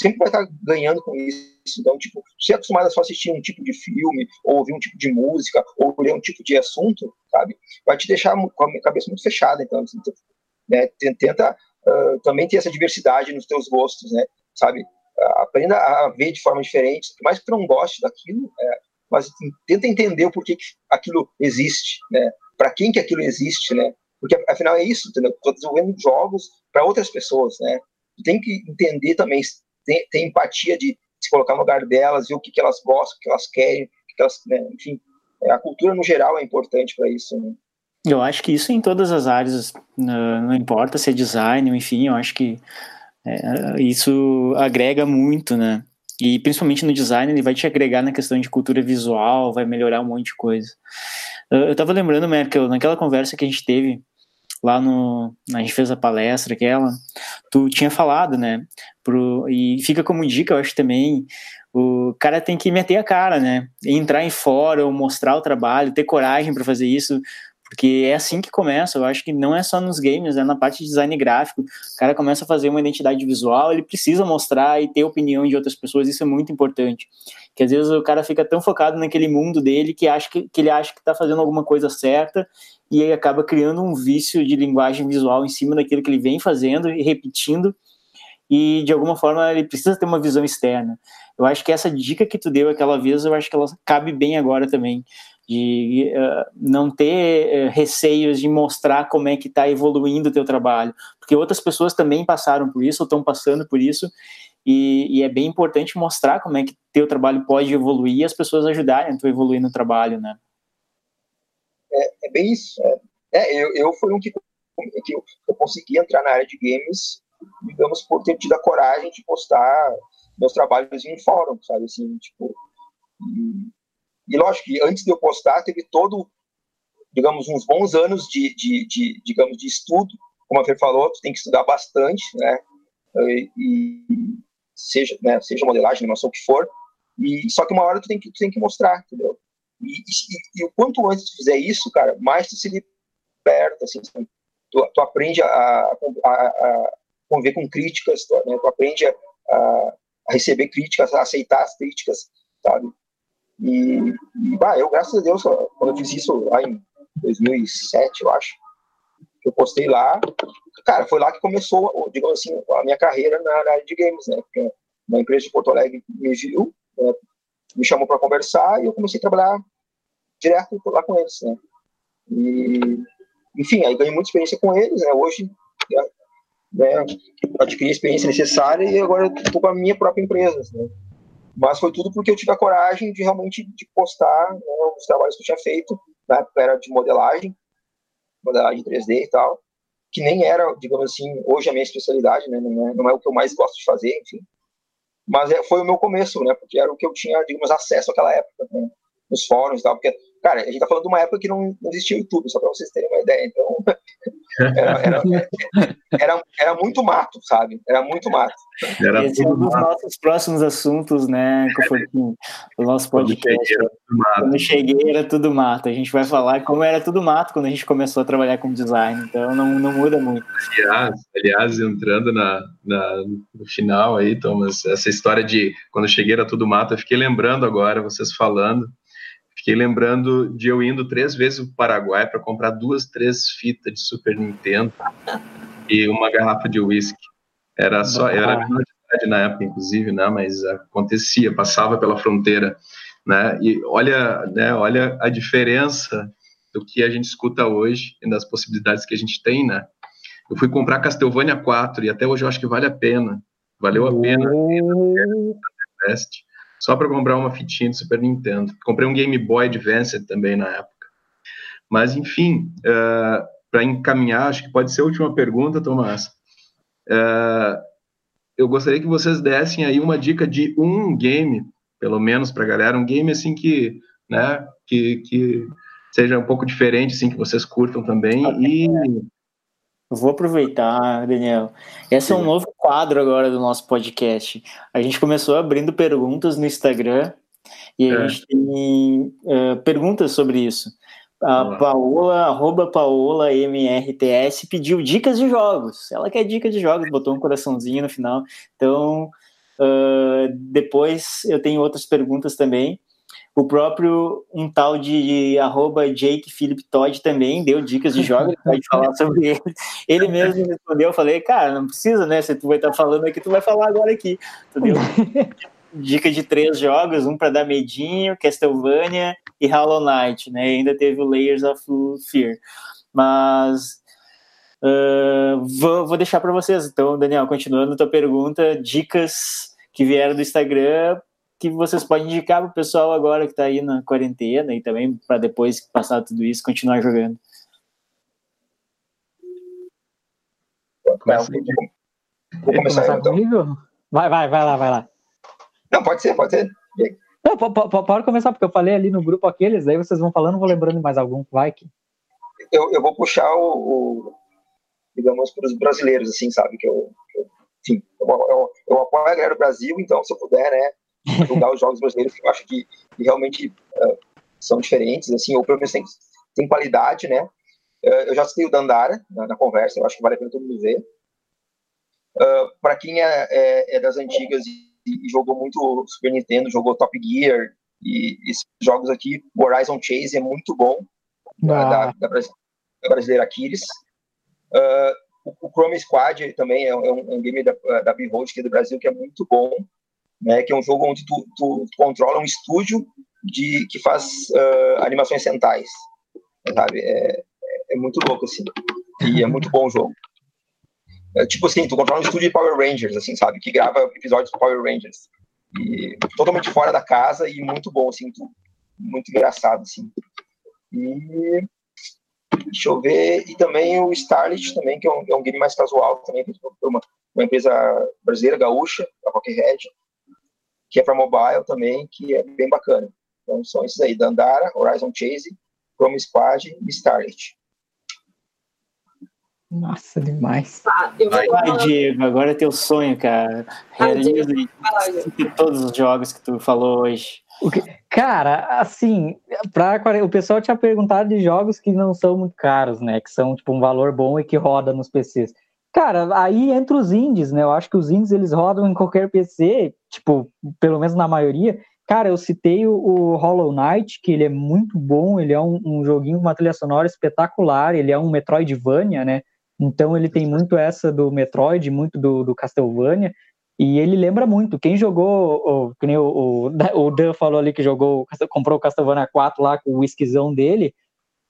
sempre vai estar ganhando com isso. Então, tipo, se é acostumado a só assistir um tipo de filme, ou ouvir um tipo de música, ou ler um tipo de assunto, sabe? Vai te deixar com a cabeça muito fechada. Então, assim, né, tenta uh, também ter essa diversidade nos teus gostos, né? Sabe? Uh, aprenda a ver de forma diferente, por mais que não goste daquilo, é, mas tenta entender o porquê que aquilo existe, né? Para quem que aquilo existe, né? Porque afinal é isso, entendeu? Estou desenvolvendo jogos para outras pessoas, né? Tem que entender também ter, ter empatia de se colocar no lugar delas, ver o que, que elas gostam, o que elas querem, o que elas, né, enfim, é, a cultura no geral é importante para isso. Né? Eu acho que isso em todas as áreas, não importa se é design, enfim, eu acho que é, isso agrega muito, né? E principalmente no design, ele vai te agregar na questão de cultura visual, vai melhorar um monte de coisa. Eu estava lembrando, Merkel, naquela conversa que a gente teve lá no. A gente fez a palestra aquela, tu tinha falado, né? Pro, e fica como dica, eu acho também, o cara tem que meter a cara, né? Entrar em fórum, mostrar o trabalho, ter coragem para fazer isso, porque é assim que começa. Eu acho que não é só nos games, é na parte de design gráfico. O cara começa a fazer uma identidade visual, ele precisa mostrar e ter opinião de outras pessoas, isso é muito importante. Que às vezes o cara fica tão focado naquele mundo dele que, acha que, que ele acha que está fazendo alguma coisa certa e acaba criando um vício de linguagem visual em cima daquilo que ele vem fazendo e repetindo e de alguma forma ele precisa ter uma visão externa. Eu acho que essa dica que tu deu aquela vez, eu acho que ela cabe bem agora também, de uh, não ter uh, receios de mostrar como é que está evoluindo o teu trabalho, porque outras pessoas também passaram por isso, ou estão passando por isso, e, e, é bem importante mostrar como é que teu trabalho pode evoluir e as pessoas ajudarem a tu evoluir no trabalho, né? é, é bem isso. É, é, eu, eu fui um que, que eu, eu, consegui entrar na área de games, digamos, por ter tido a coragem de postar meus trabalhos em fórum, sabe, assim, tipo... E, e lógico que antes de eu postar, teve todo, digamos, uns bons anos de, de, de digamos, de estudo, como a Fer falou, tu tem que estudar bastante, né, e, e seja, né, seja modelagem, animação, o que for, e só que uma hora tu tem que, tu tem que mostrar, entendeu? E, e, e, o quanto antes tu fizer isso, cara, mais tu se liberta, assim, tu, tu aprende a, a, a, conviver com críticas, tu, né, tu aprende a, a, receber críticas, a aceitar as críticas, sabe? E, bah, eu, graças a Deus, quando eu fiz isso lá em 2007, eu acho, eu postei lá, cara, foi lá que começou, digamos assim, a minha carreira na, na área de games, né? Porque uma empresa de Porto Alegre me viu, né? me chamou para conversar e eu comecei a trabalhar direto lá com eles, né? E, enfim, aí ganhei muita experiência com eles, né? Hoje, né, adquiri a experiência necessária e agora estou com a minha própria empresa. Né? Mas foi tudo porque eu tive a coragem de realmente de postar né, os trabalhos que eu tinha feito, na época era de modelagem, modelagem 3D e tal, que nem era, digamos assim, hoje a minha especialidade, né, não, é, não é o que eu mais gosto de fazer, enfim. Mas é, foi o meu começo, né, porque era o que eu tinha, digamos, acesso naquela época, né, nos fóruns e tal, porque Cara, a gente tá falando de uma época que não, não existia YouTube, só para vocês terem uma ideia. Então, era, era, era, era, muito mato, sabe? Era muito mato. Era Esse é um dos mato. nossos próximos assuntos, né, Confortinho? O nosso podcast. Quando cheguei era tudo mato. A gente vai falar como era tudo mato quando a gente começou a trabalhar com design, então não, não muda muito. Aliás, aliás entrando na, na, no final aí, Thomas, essa história de quando cheguei era tudo mato, eu fiquei lembrando agora, vocês falando, Fiquei lembrando de eu indo três vezes para o Paraguai para comprar duas, três fitas de Super Nintendo e uma garrafa de uísque. Era só, eu era menor de idade na época, inclusive, né? Mas acontecia, passava pela fronteira, né? E olha, né? Olha a diferença do que a gente escuta hoje e das possibilidades que a gente tem, né? Eu fui comprar Castlevania 4 e até hoje eu acho que vale a pena. Valeu a pena. Oh só para comprar uma fitinha de Super Nintendo. Comprei um Game Boy Advance também na época. Mas, enfim, uh, é, para encaminhar, acho que pode ser a última pergunta, Tomás. Uh, eu gostaria que vocês dessem aí uma dica de um game, pelo menos para a galera, um game assim que, né, que, que seja um pouco diferente, assim, que vocês curtam também, e vou aproveitar, Daniel. Esse é um novo quadro agora do nosso podcast. A gente começou abrindo perguntas no Instagram e a é. gente tem uh, perguntas sobre isso. A Olá. Paola, arroba Paola MRTS, pediu dicas de jogos. Ela quer dicas de jogos, botou um coraçãozinho no final. Então, uh, depois eu tenho outras perguntas também. O próprio, um tal de arroba Jake Philip Todd também deu dicas de jogos, pode falar sobre ele. Ele mesmo respondeu, eu falei, cara, não precisa, né? Se tu vai estar falando aqui, tu vai falar agora aqui, entendeu? Dica de três jogos, um para dar medinho, Castlevania e Hollow Knight, né? E ainda teve o Layers of Fear. Mas uh, vou, vou deixar para vocês. Então, Daniel, continuando a tua pergunta, dicas que vieram do Instagram que vocês podem indicar para o pessoal agora que está aí na quarentena e também para depois que passar tudo isso continuar jogando? Começa. Vou começar, então. comigo? Vai, vai, vai lá, vai lá. Não, pode ser, pode ser. Não, pode começar, porque eu falei ali no grupo aqueles, aí vocês vão falando, vou lembrando mais algum. Vai que. Eu, eu vou puxar o, o digamos, para os brasileiros, assim, sabe? Que eu, eu, enfim, eu, eu, eu apoio a galera do Brasil, então, se eu puder, né, julgar os jogos brasileiros que eu acho que, que realmente uh, são diferentes, assim, ou pelo menos tem, tem qualidade, né? Uh, eu já citei o Dandara na, na, conversa, eu acho que vale a pena todo mundo ver. Uh, ah, Para quem é, é, é, das antigas e, e, jogou muito Super Nintendo, jogou Top Gear e esses jogos aqui, o Horizon Chase é muito bom, ah. da, da, da, brasileira Aquiles. o, o Chrome Squad também é, é um, é um game da, da Behold aqui do Brasil que é muito bom né, que é um jogo onde tu, tu, tu controla um estúdio de que faz uh, animações centais, sabe? É, é, muito louco assim e é muito bom o jogo. É, tipo assim, tu controla um estúdio de Power Rangers, assim, sabe? Que grava episódios de Power Rangers e totalmente fora da casa e muito bom, assim, tu, muito engraçado, assim. E deixa eu ver e também o Starlit também que é um, é um game mais casual também uma, uma empresa brasileira gaúcha, a Rockhead que é para mobile também, que é bem bacana. Então são esses aí, Dandara, Horizon Chase, Chrome Squad e Starlet. Nossa, demais. Ah, vai, Diego, agora é teu sonho, cara. Ah, Realiza ah, todos os jogos que tu falou hoje. Cara, assim, pra, o pessoal tinha perguntado de jogos que não são muito caros, né? Que são, tipo, um valor bom e que roda nos PCs. Cara, aí entra os indies, né? Eu acho que os indies eles rodam em qualquer PC, tipo, pelo menos na maioria. Cara, eu citei o, Hollow Knight, que ele é muito bom, ele é um, um joguinho com uma trilha sonora espetacular, ele é um Metroidvania, né? Então ele tem muito essa do Metroid, muito do, do Castlevania, e ele lembra muito. Quem jogou, o, que nem o, o, o Dan falou ali que jogou, comprou o Castlevania 4 lá com o whiskyzão dele,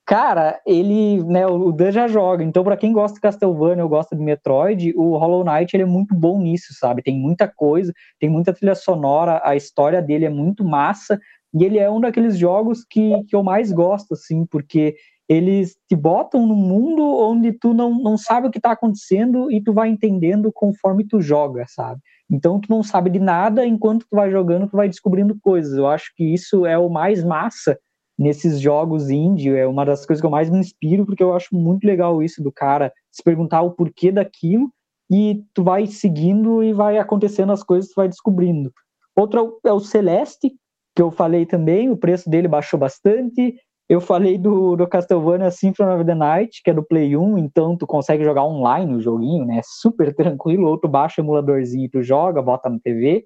Cara, ele, né, o Dan já joga, então para quem gosta de Castlevania ou gosta de Metroid, o Hollow Knight ele é muito bom nisso, sabe? Tem muita coisa, tem muita trilha sonora, a história dele é muito massa, e ele é um daqueles jogos que, que eu mais gosto, assim, porque eles te botam num mundo onde tu não, não sabe o que está acontecendo e tu vai entendendo conforme tu joga, sabe? Então tu não sabe de nada, enquanto tu vai jogando, tu vai descobrindo coisas. Eu acho que isso é o mais massa nesses jogos indie, é uma das coisas que eu mais me inspiro, porque eu acho muito legal isso do cara se perguntar o porquê daquilo e tu vai seguindo e vai acontecendo as coisas, tu vai descobrindo. Outro é o Celeste, que eu falei também, o preço dele baixou bastante. Eu falei do, do Castlevania Symphony of the Night, que é do Play 1, então tu consegue jogar online o joguinho, né? Super tranquilo, ou tu baixa o emuladorzinho e tu joga, bota na TV.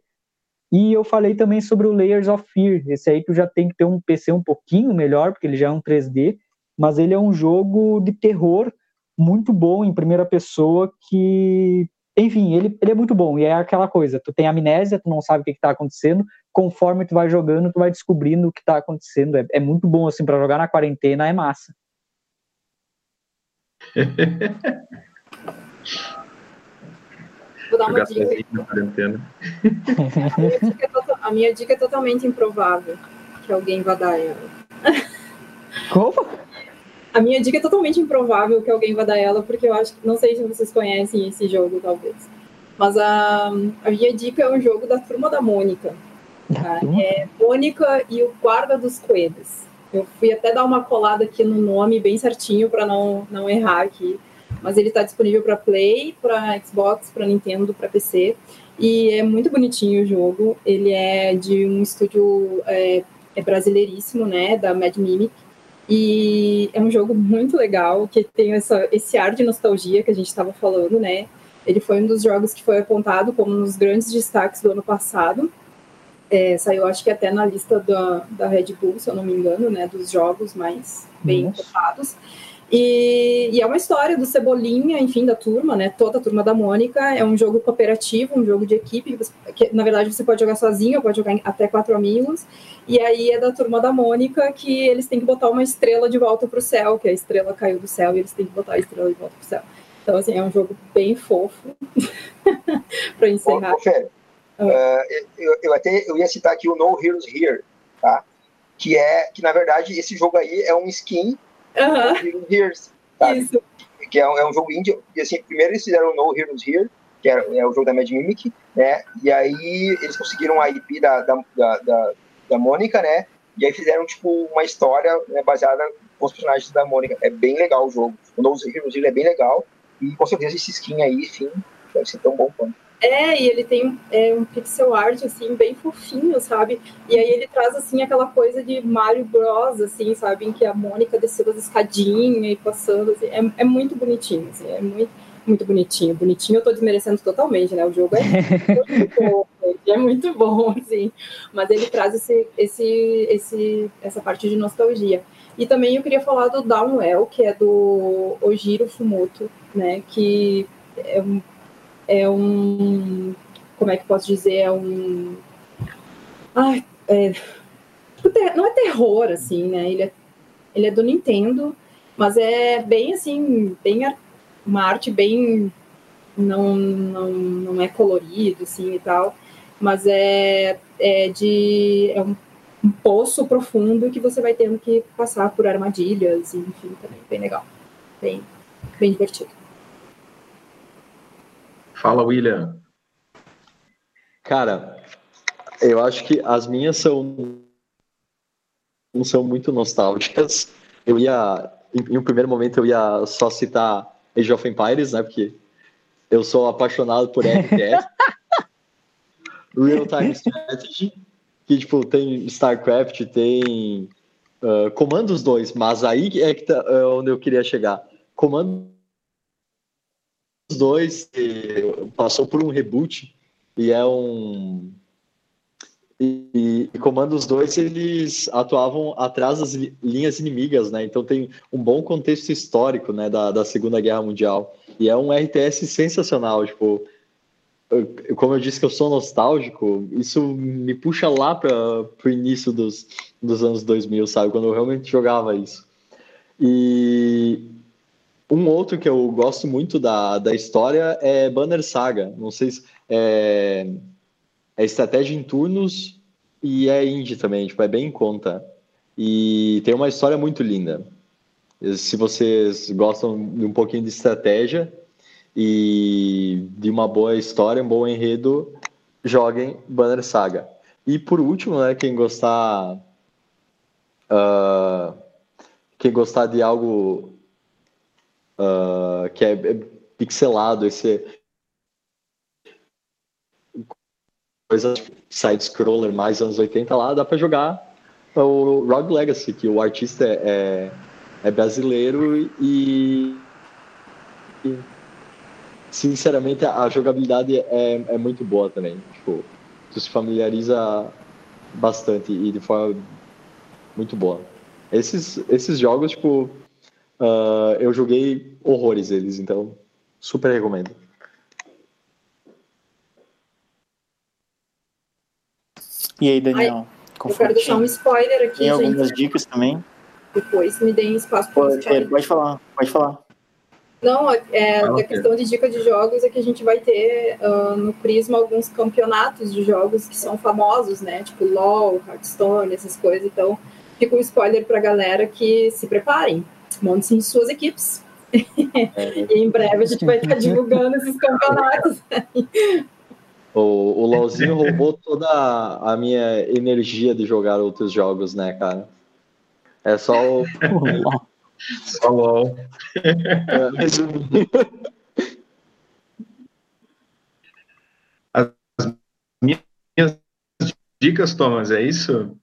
E eu falei também sobre o Layers of Fear. Esse aí tu já tem que ter um PC um pouquinho melhor, porque ele já é um 3D, mas ele é um jogo de terror muito bom em primeira pessoa que, enfim, ele, ele é muito bom. E é aquela coisa, tu tem amnésia, tu não sabe o que está acontecendo, conforme tu vai jogando, tu vai descobrindo o que está acontecendo. É, é, muito bom assim para jogar na quarentena, é massa. Vou dar uma dica. Na quarentena. A minha, dica é a minha dica é totalmente improvável que alguém vá dar ela. Como? A minha dica é totalmente improvável que alguém vá dar ela, porque eu acho que não sei se vocês conhecem esse jogo, talvez. Mas a, a minha dica é um jogo da turma da Mônica. Tá? É Mônica e o Guarda dos Coelhos. Eu fui até dar uma colada aqui no nome bem certinho para não, não errar aqui mas ele está disponível para Play, para Xbox, para Nintendo, para PC. E é muito bonitinho o jogo. Ele é de um estúdio é, é brasileiríssimo, né, da Mad Mimic. E é um jogo muito legal, que tem essa, esse ar de nostalgia que a gente estava falando, né? Ele foi um dos jogos que foi apontado como um dos grandes destaques do ano passado. É, saiu, acho que até na lista da, da Red Bull, se eu não me engano, né? Dos jogos mais bem cotados. E, e, é uma história do Cebolinha, enfim, da turma, né? Toda a turma da Mônica. É um jogo cooperativo, um jogo de equipe. Que, na verdade, você pode jogar sozinho, pode jogar até quatro amigos. E aí é da turma da Mônica que eles têm que botar uma estrela de volta para o céu, que a estrela caiu do céu e eles têm que botar a estrela de volta para o céu. Então, assim, é um jogo bem fofo para encerrar. Fê, uh, eu, eu, até eu ia citar aqui o No Heroes Here, tá? Que é que na verdade esse jogo aí é um skin Uhum. Heroes, sabe? Isso. Que é um, é um jogo indie. E assim, primeiro eles fizeram No Heroes Here, que é, é, o jogo da Mad Mimic, né? E aí eles conseguiram a IP da, da, da, da Mônica, né? E aí fizeram, tipo, uma história né, baseada com os personagens da Mônica. É bem legal o jogo. O No Heroes Here é bem legal. E com certeza esse skin aí, enfim, deve ser tão bom quanto. É, e ele tem é, um pixel art, assim, bem fofinho, sabe? E aí ele traz, assim, aquela coisa de Mario Bros, assim, sabe? Em que a Mônica desceu as escadinhas e passando, assim. É, é muito bonitinho, assim, é muito, muito bonitinho. Bonitinho eu tô desmerecendo totalmente, né? O jogo é muito bom, é muito bom, assim. Mas ele traz esse, esse, esse, essa parte de nostalgia. E também eu queria falar do Downwell, que é do Ojiro Fumoto, né? Que é um é um. Como é que posso dizer? É um. Ai, é, tipo, não é terror, assim, né? Ele é, ele é do Nintendo, mas é bem assim, bem uma arte bem. Não, não, não é colorido, assim e tal, mas é, é de. É um, um poço profundo que você vai tendo que passar por armadilhas, enfim, também bem legal, bem, bem divertido. Fala, William. Cara, eu acho que as minhas são não são muito nostálgicas. Eu ia, em, em um primeiro momento, eu ia só citar Age of Empires, né? Porque eu sou apaixonado por RTS. Real Time Strategy, que, tipo, tem StarCraft, tem uh, Comandos 2, mas aí é que tá, é onde eu queria chegar. Comando dois passou por um reboot e é um e, e comando os dois eles atuavam atrás das linhas inimigas, né? Então tem um bom contexto histórico, né, da, da Segunda Guerra Mundial. E é um RTS sensacional, tipo, eu, como eu disse que eu sou nostálgico, isso me puxa lá para o início dos, dos anos 2000, sabe? Quando eu realmente jogava isso. E um outro que eu gosto muito da, da história é Banner Saga. Não sei se é, é estratégia em turnos e é indie também, tipo, é bem em conta. E tem uma história muito linda. Se vocês gostam de um pouquinho de estratégia e de uma boa história, um bom enredo, joguem Banner Saga. E por último, né, quem gostar uh, quem gostar de algo uh, que é pixelado, esse coisa side-scroller mais anos 80 lá, dá para jogar o Rogue Legacy, que o artista é, é, é brasileiro e, e, sinceramente a jogabilidade é, é muito boa também. Tipo, tu se familiariza bastante e de forma muito boa. Esses, esses jogos, tipo, uh, eu joguei horrores eles, então super recomendo. E aí, Daniel? Ai, eu quero deixar um spoiler aqui, Tem gente. algumas dicas também? Depois me deem espaço para pode, pode falar, pode falar. Não, é, a questão de dica de jogos é que a gente vai ter uh, no Prisma alguns campeonatos de jogos que são famosos, né? Tipo LOL, Hearthstone, essas coisas. Então, fica um spoiler pra galera que se preparem. Montem suas equipes. É. e em breve a gente vai estar divulgando esses campeonatos. O, o LOLzinho roubou toda a minha energia de jogar outros jogos, né, cara? É só o. só LOL. As minhas dicas, Thomas, é isso?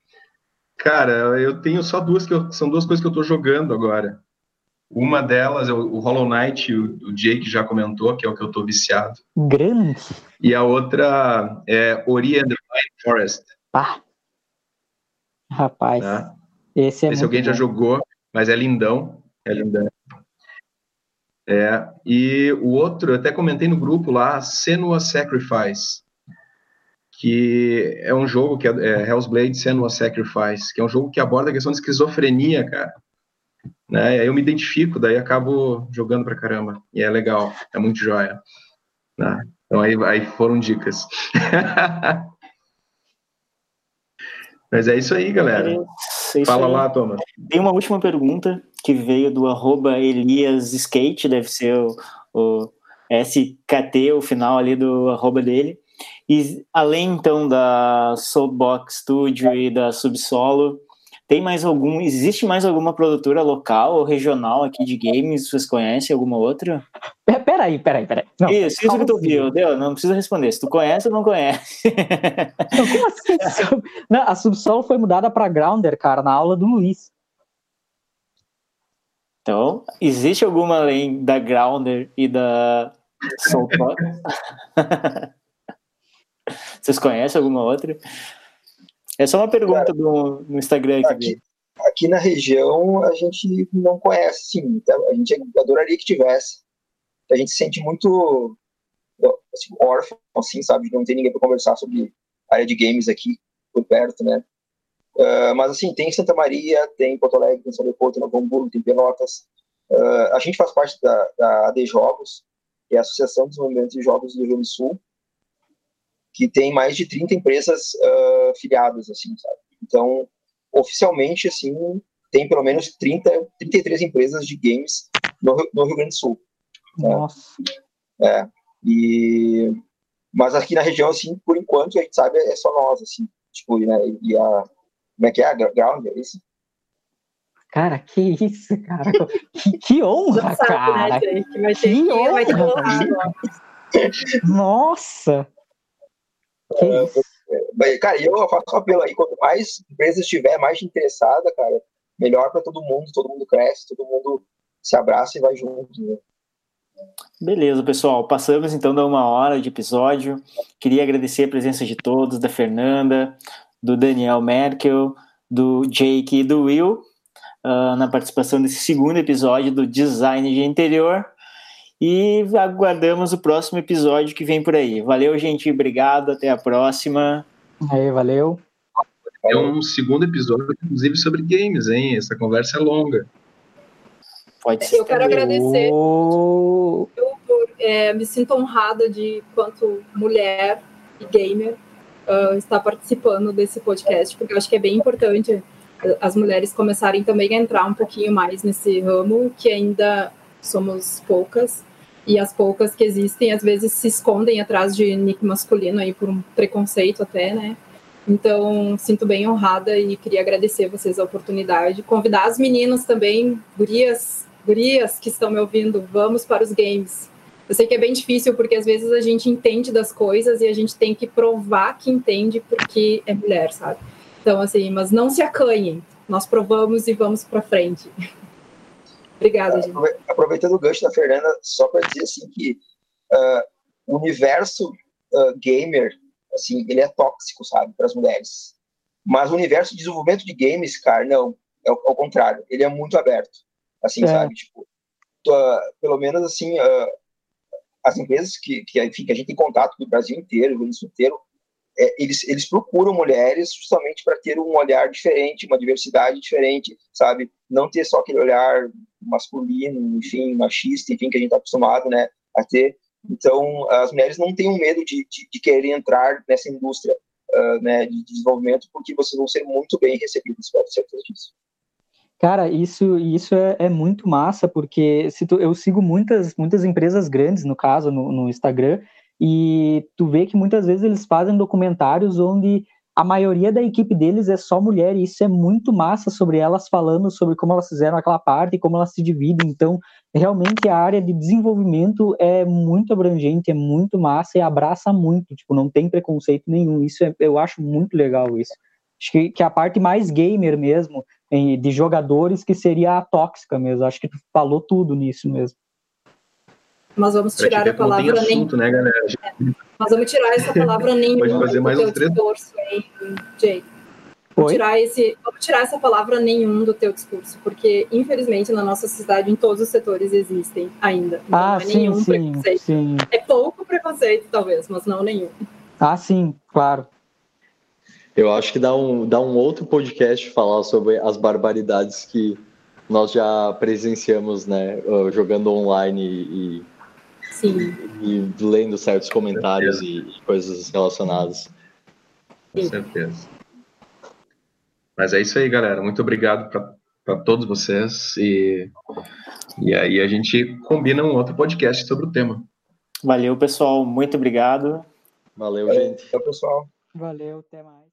Cara, eu tenho só duas que eu, são duas coisas que eu tô jogando agora. Uma delas é o, Hollow Knight, o, Jake já comentou, que é o que eu tô viciado. Grande. E a outra é Ori and the Blind Forest. Ah. Rapaz. Né? Esse é Esse alguém bom. já jogou, mas é lindão. É lindão. É, e o outro, eu até comentei no grupo lá, Senua Sacrifice, que é um jogo que é, é Hell's Blade Senua Sacrifice, que é um jogo que aborda a questão de esquizofrenia, cara. Né? Eu me identifico, daí acabo jogando pra caramba. E é legal, é muito joia. Né? Então aí, aí foram dicas. Mas é isso aí, galera. É isso Fala aí. lá, Thomas. Tem uma última pergunta que veio do arroba Elias Skate, deve ser o, o SKT, o final ali do arroba dele. E além então da Soulbox Studio e da Subsolo, tem mais algum, existe mais alguma produtora local ou regional aqui de games? Vocês conhecem alguma outra? Pe- Peraí, peraí, peraí. Não, isso, isso que tu viu, deu? Não precisa responder. Se tu conhece ou não conhece. Não, como assim? Não, a Subsolo foi mudada pra Grounder, cara, na aula do Luiz. Então, existe alguma além da Grounder e da Soulbox? Vocês conhecem alguma outra? É só uma pergunta do, no Instagram aqui. Aqui, aqui na região a gente não conhece, sim. Então, a gente adoraria que tivesse. A gente se sente muito assim, órfão, assim, sabe? Não ter ninguém para conversar sobre área de games aqui por perto, né? Uh, mas assim, tem Santa Maria, tem Porto Alegre, tem São Leopoldo, tem Novo Hamburgo, tem Pelotas. Uh, a gente faz parte da, da AD Jogos, que é a Associação de Desenvolvimento de Jogos do Rio Grande do Sul, que tem mais de 30 empresas uh, filiadas, assim, sabe? Então, oficialmente, assim, tem pelo menos 30, 33 empresas de games no, no Rio Grande do Sul. Nossa. É, e... Mas aqui na região, assim, por enquanto, a gente sabe, é só nós, assim. Tipo, né, e a... Como é que é? A Ground, é isso? Cara, que isso, cara. Que, que honra, sabe, cara. né? Vai ter Que que, vai ter que honra. agora. Nossa. Mas, Cara, eu faço um apelo aí, quanto mais empresas tiver, mais interessada, cara, melhor para todo mundo, todo mundo cresce, todo mundo se abraça e vai junto. Né? Beleza, pessoal. Passamos então da uma hora de episódio. Queria agradecer a presença de todos, da Fernanda, do Daniel Merkel, do Jake e do Will, uh, na participação desse segundo episódio do Design de Interior. E aguardamos o próximo episódio que vem por aí. Valeu, gente. Obrigado. Até a próxima. Aí, valeu. É um segundo episódio, inclusive, sobre games, hein? Essa conversa é longa. Pode ser. Eu quero também. agradecer. Oh. Eu é, me sinto honrada de, quanto mulher e gamer, uh, estar participando desse podcast, porque eu acho que é bem importante as mulheres começarem também a entrar um pouquinho mais nesse ramo, que ainda somos poucas, e as poucas que existem às vezes se escondem atrás de nick masculino aí por um preconceito até, né? Então, sinto bem honrada e queria agradecer vocês a oportunidade. Convidar as meninas também, gurias, gurias que estão me ouvindo, vamos para os games. Eu sei que é bem difícil, porque às vezes a gente entende das coisas e a gente tem que provar que entende porque é mulher, sabe? Então, assim, mas não se acanhem. Nós provamos e vamos para frente. Obrigada, gente. Aproveitando o gancho da Fernanda, só para dizer assim que uh, o universo uh, gamer, assim, ele é tóxico, sabe, para as mulheres. Mas o universo de desenvolvimento de games, cara, não, é ao, contrário, ele é muito aberto, assim, é. sabe, tipo, uh, pelo menos assim, as empresas que, que, enfim, que a gente tem contato do Brasil inteiro, do mundo inteiro, é, eles, eles procuram mulheres justamente para ter um olhar diferente, uma diversidade diferente, sabe? Não ter só aquele olhar masculino, enfim, machista, enfim, que a gente está acostumado, né, a ter. Então, as mulheres não têm um medo de, de, de querer entrar nessa indústria, uh, né, de desenvolvimento, porque vocês vão ser muito bem recebidos, ter certeza disso. Cara, isso, isso é, é, muito massa, porque tu, eu sigo muitas, muitas empresas grandes, no caso, no, no Instagram, e tu vê que muitas vezes eles fazem documentários onde a maioria da equipe deles é só mulher, e isso é muito massa sobre elas falando sobre como elas fizeram aquela parte e como elas se dividem. Então, realmente a área de desenvolvimento é muito abrangente, é muito massa e abraça muito, tipo, não tem preconceito nenhum. Isso é, eu acho muito legal isso. Acho que, que a parte mais gamer mesmo, de jogadores, que seria a tóxica mesmo. Acho que tu falou tudo nisso mesmo. Mas vamos tirar a palavra assunto, nem. Né, galera? É. Mas vamos tirar essa palavra nenhum Pode fazer mais do teu discurso, hein, Jay. Vamos tirar, esse, vamos tirar essa palavra nenhum do teu discurso, porque infelizmente na nossa sociedade, em todos os setores existem ainda. Então, ah, não é sim, nenhum sim, preconceito. Sim. É pouco preconceito, talvez, mas não nenhum. Ah, sim, claro. Eu acho que dá um, dá um outro podcast falar sobre as barbaridades que nós já presenciamos, né, jogando online e, Sim. e lendo certos comentários e, e coisas relacionadas. Com certeza. Mas é isso aí, galera. Muito obrigado para todos vocês. E, e aí a gente combina um outro podcast sobre o tema. Valeu, pessoal. Muito obrigado. Valeu, gente. Valeu, pessoal. Valeu, até mais.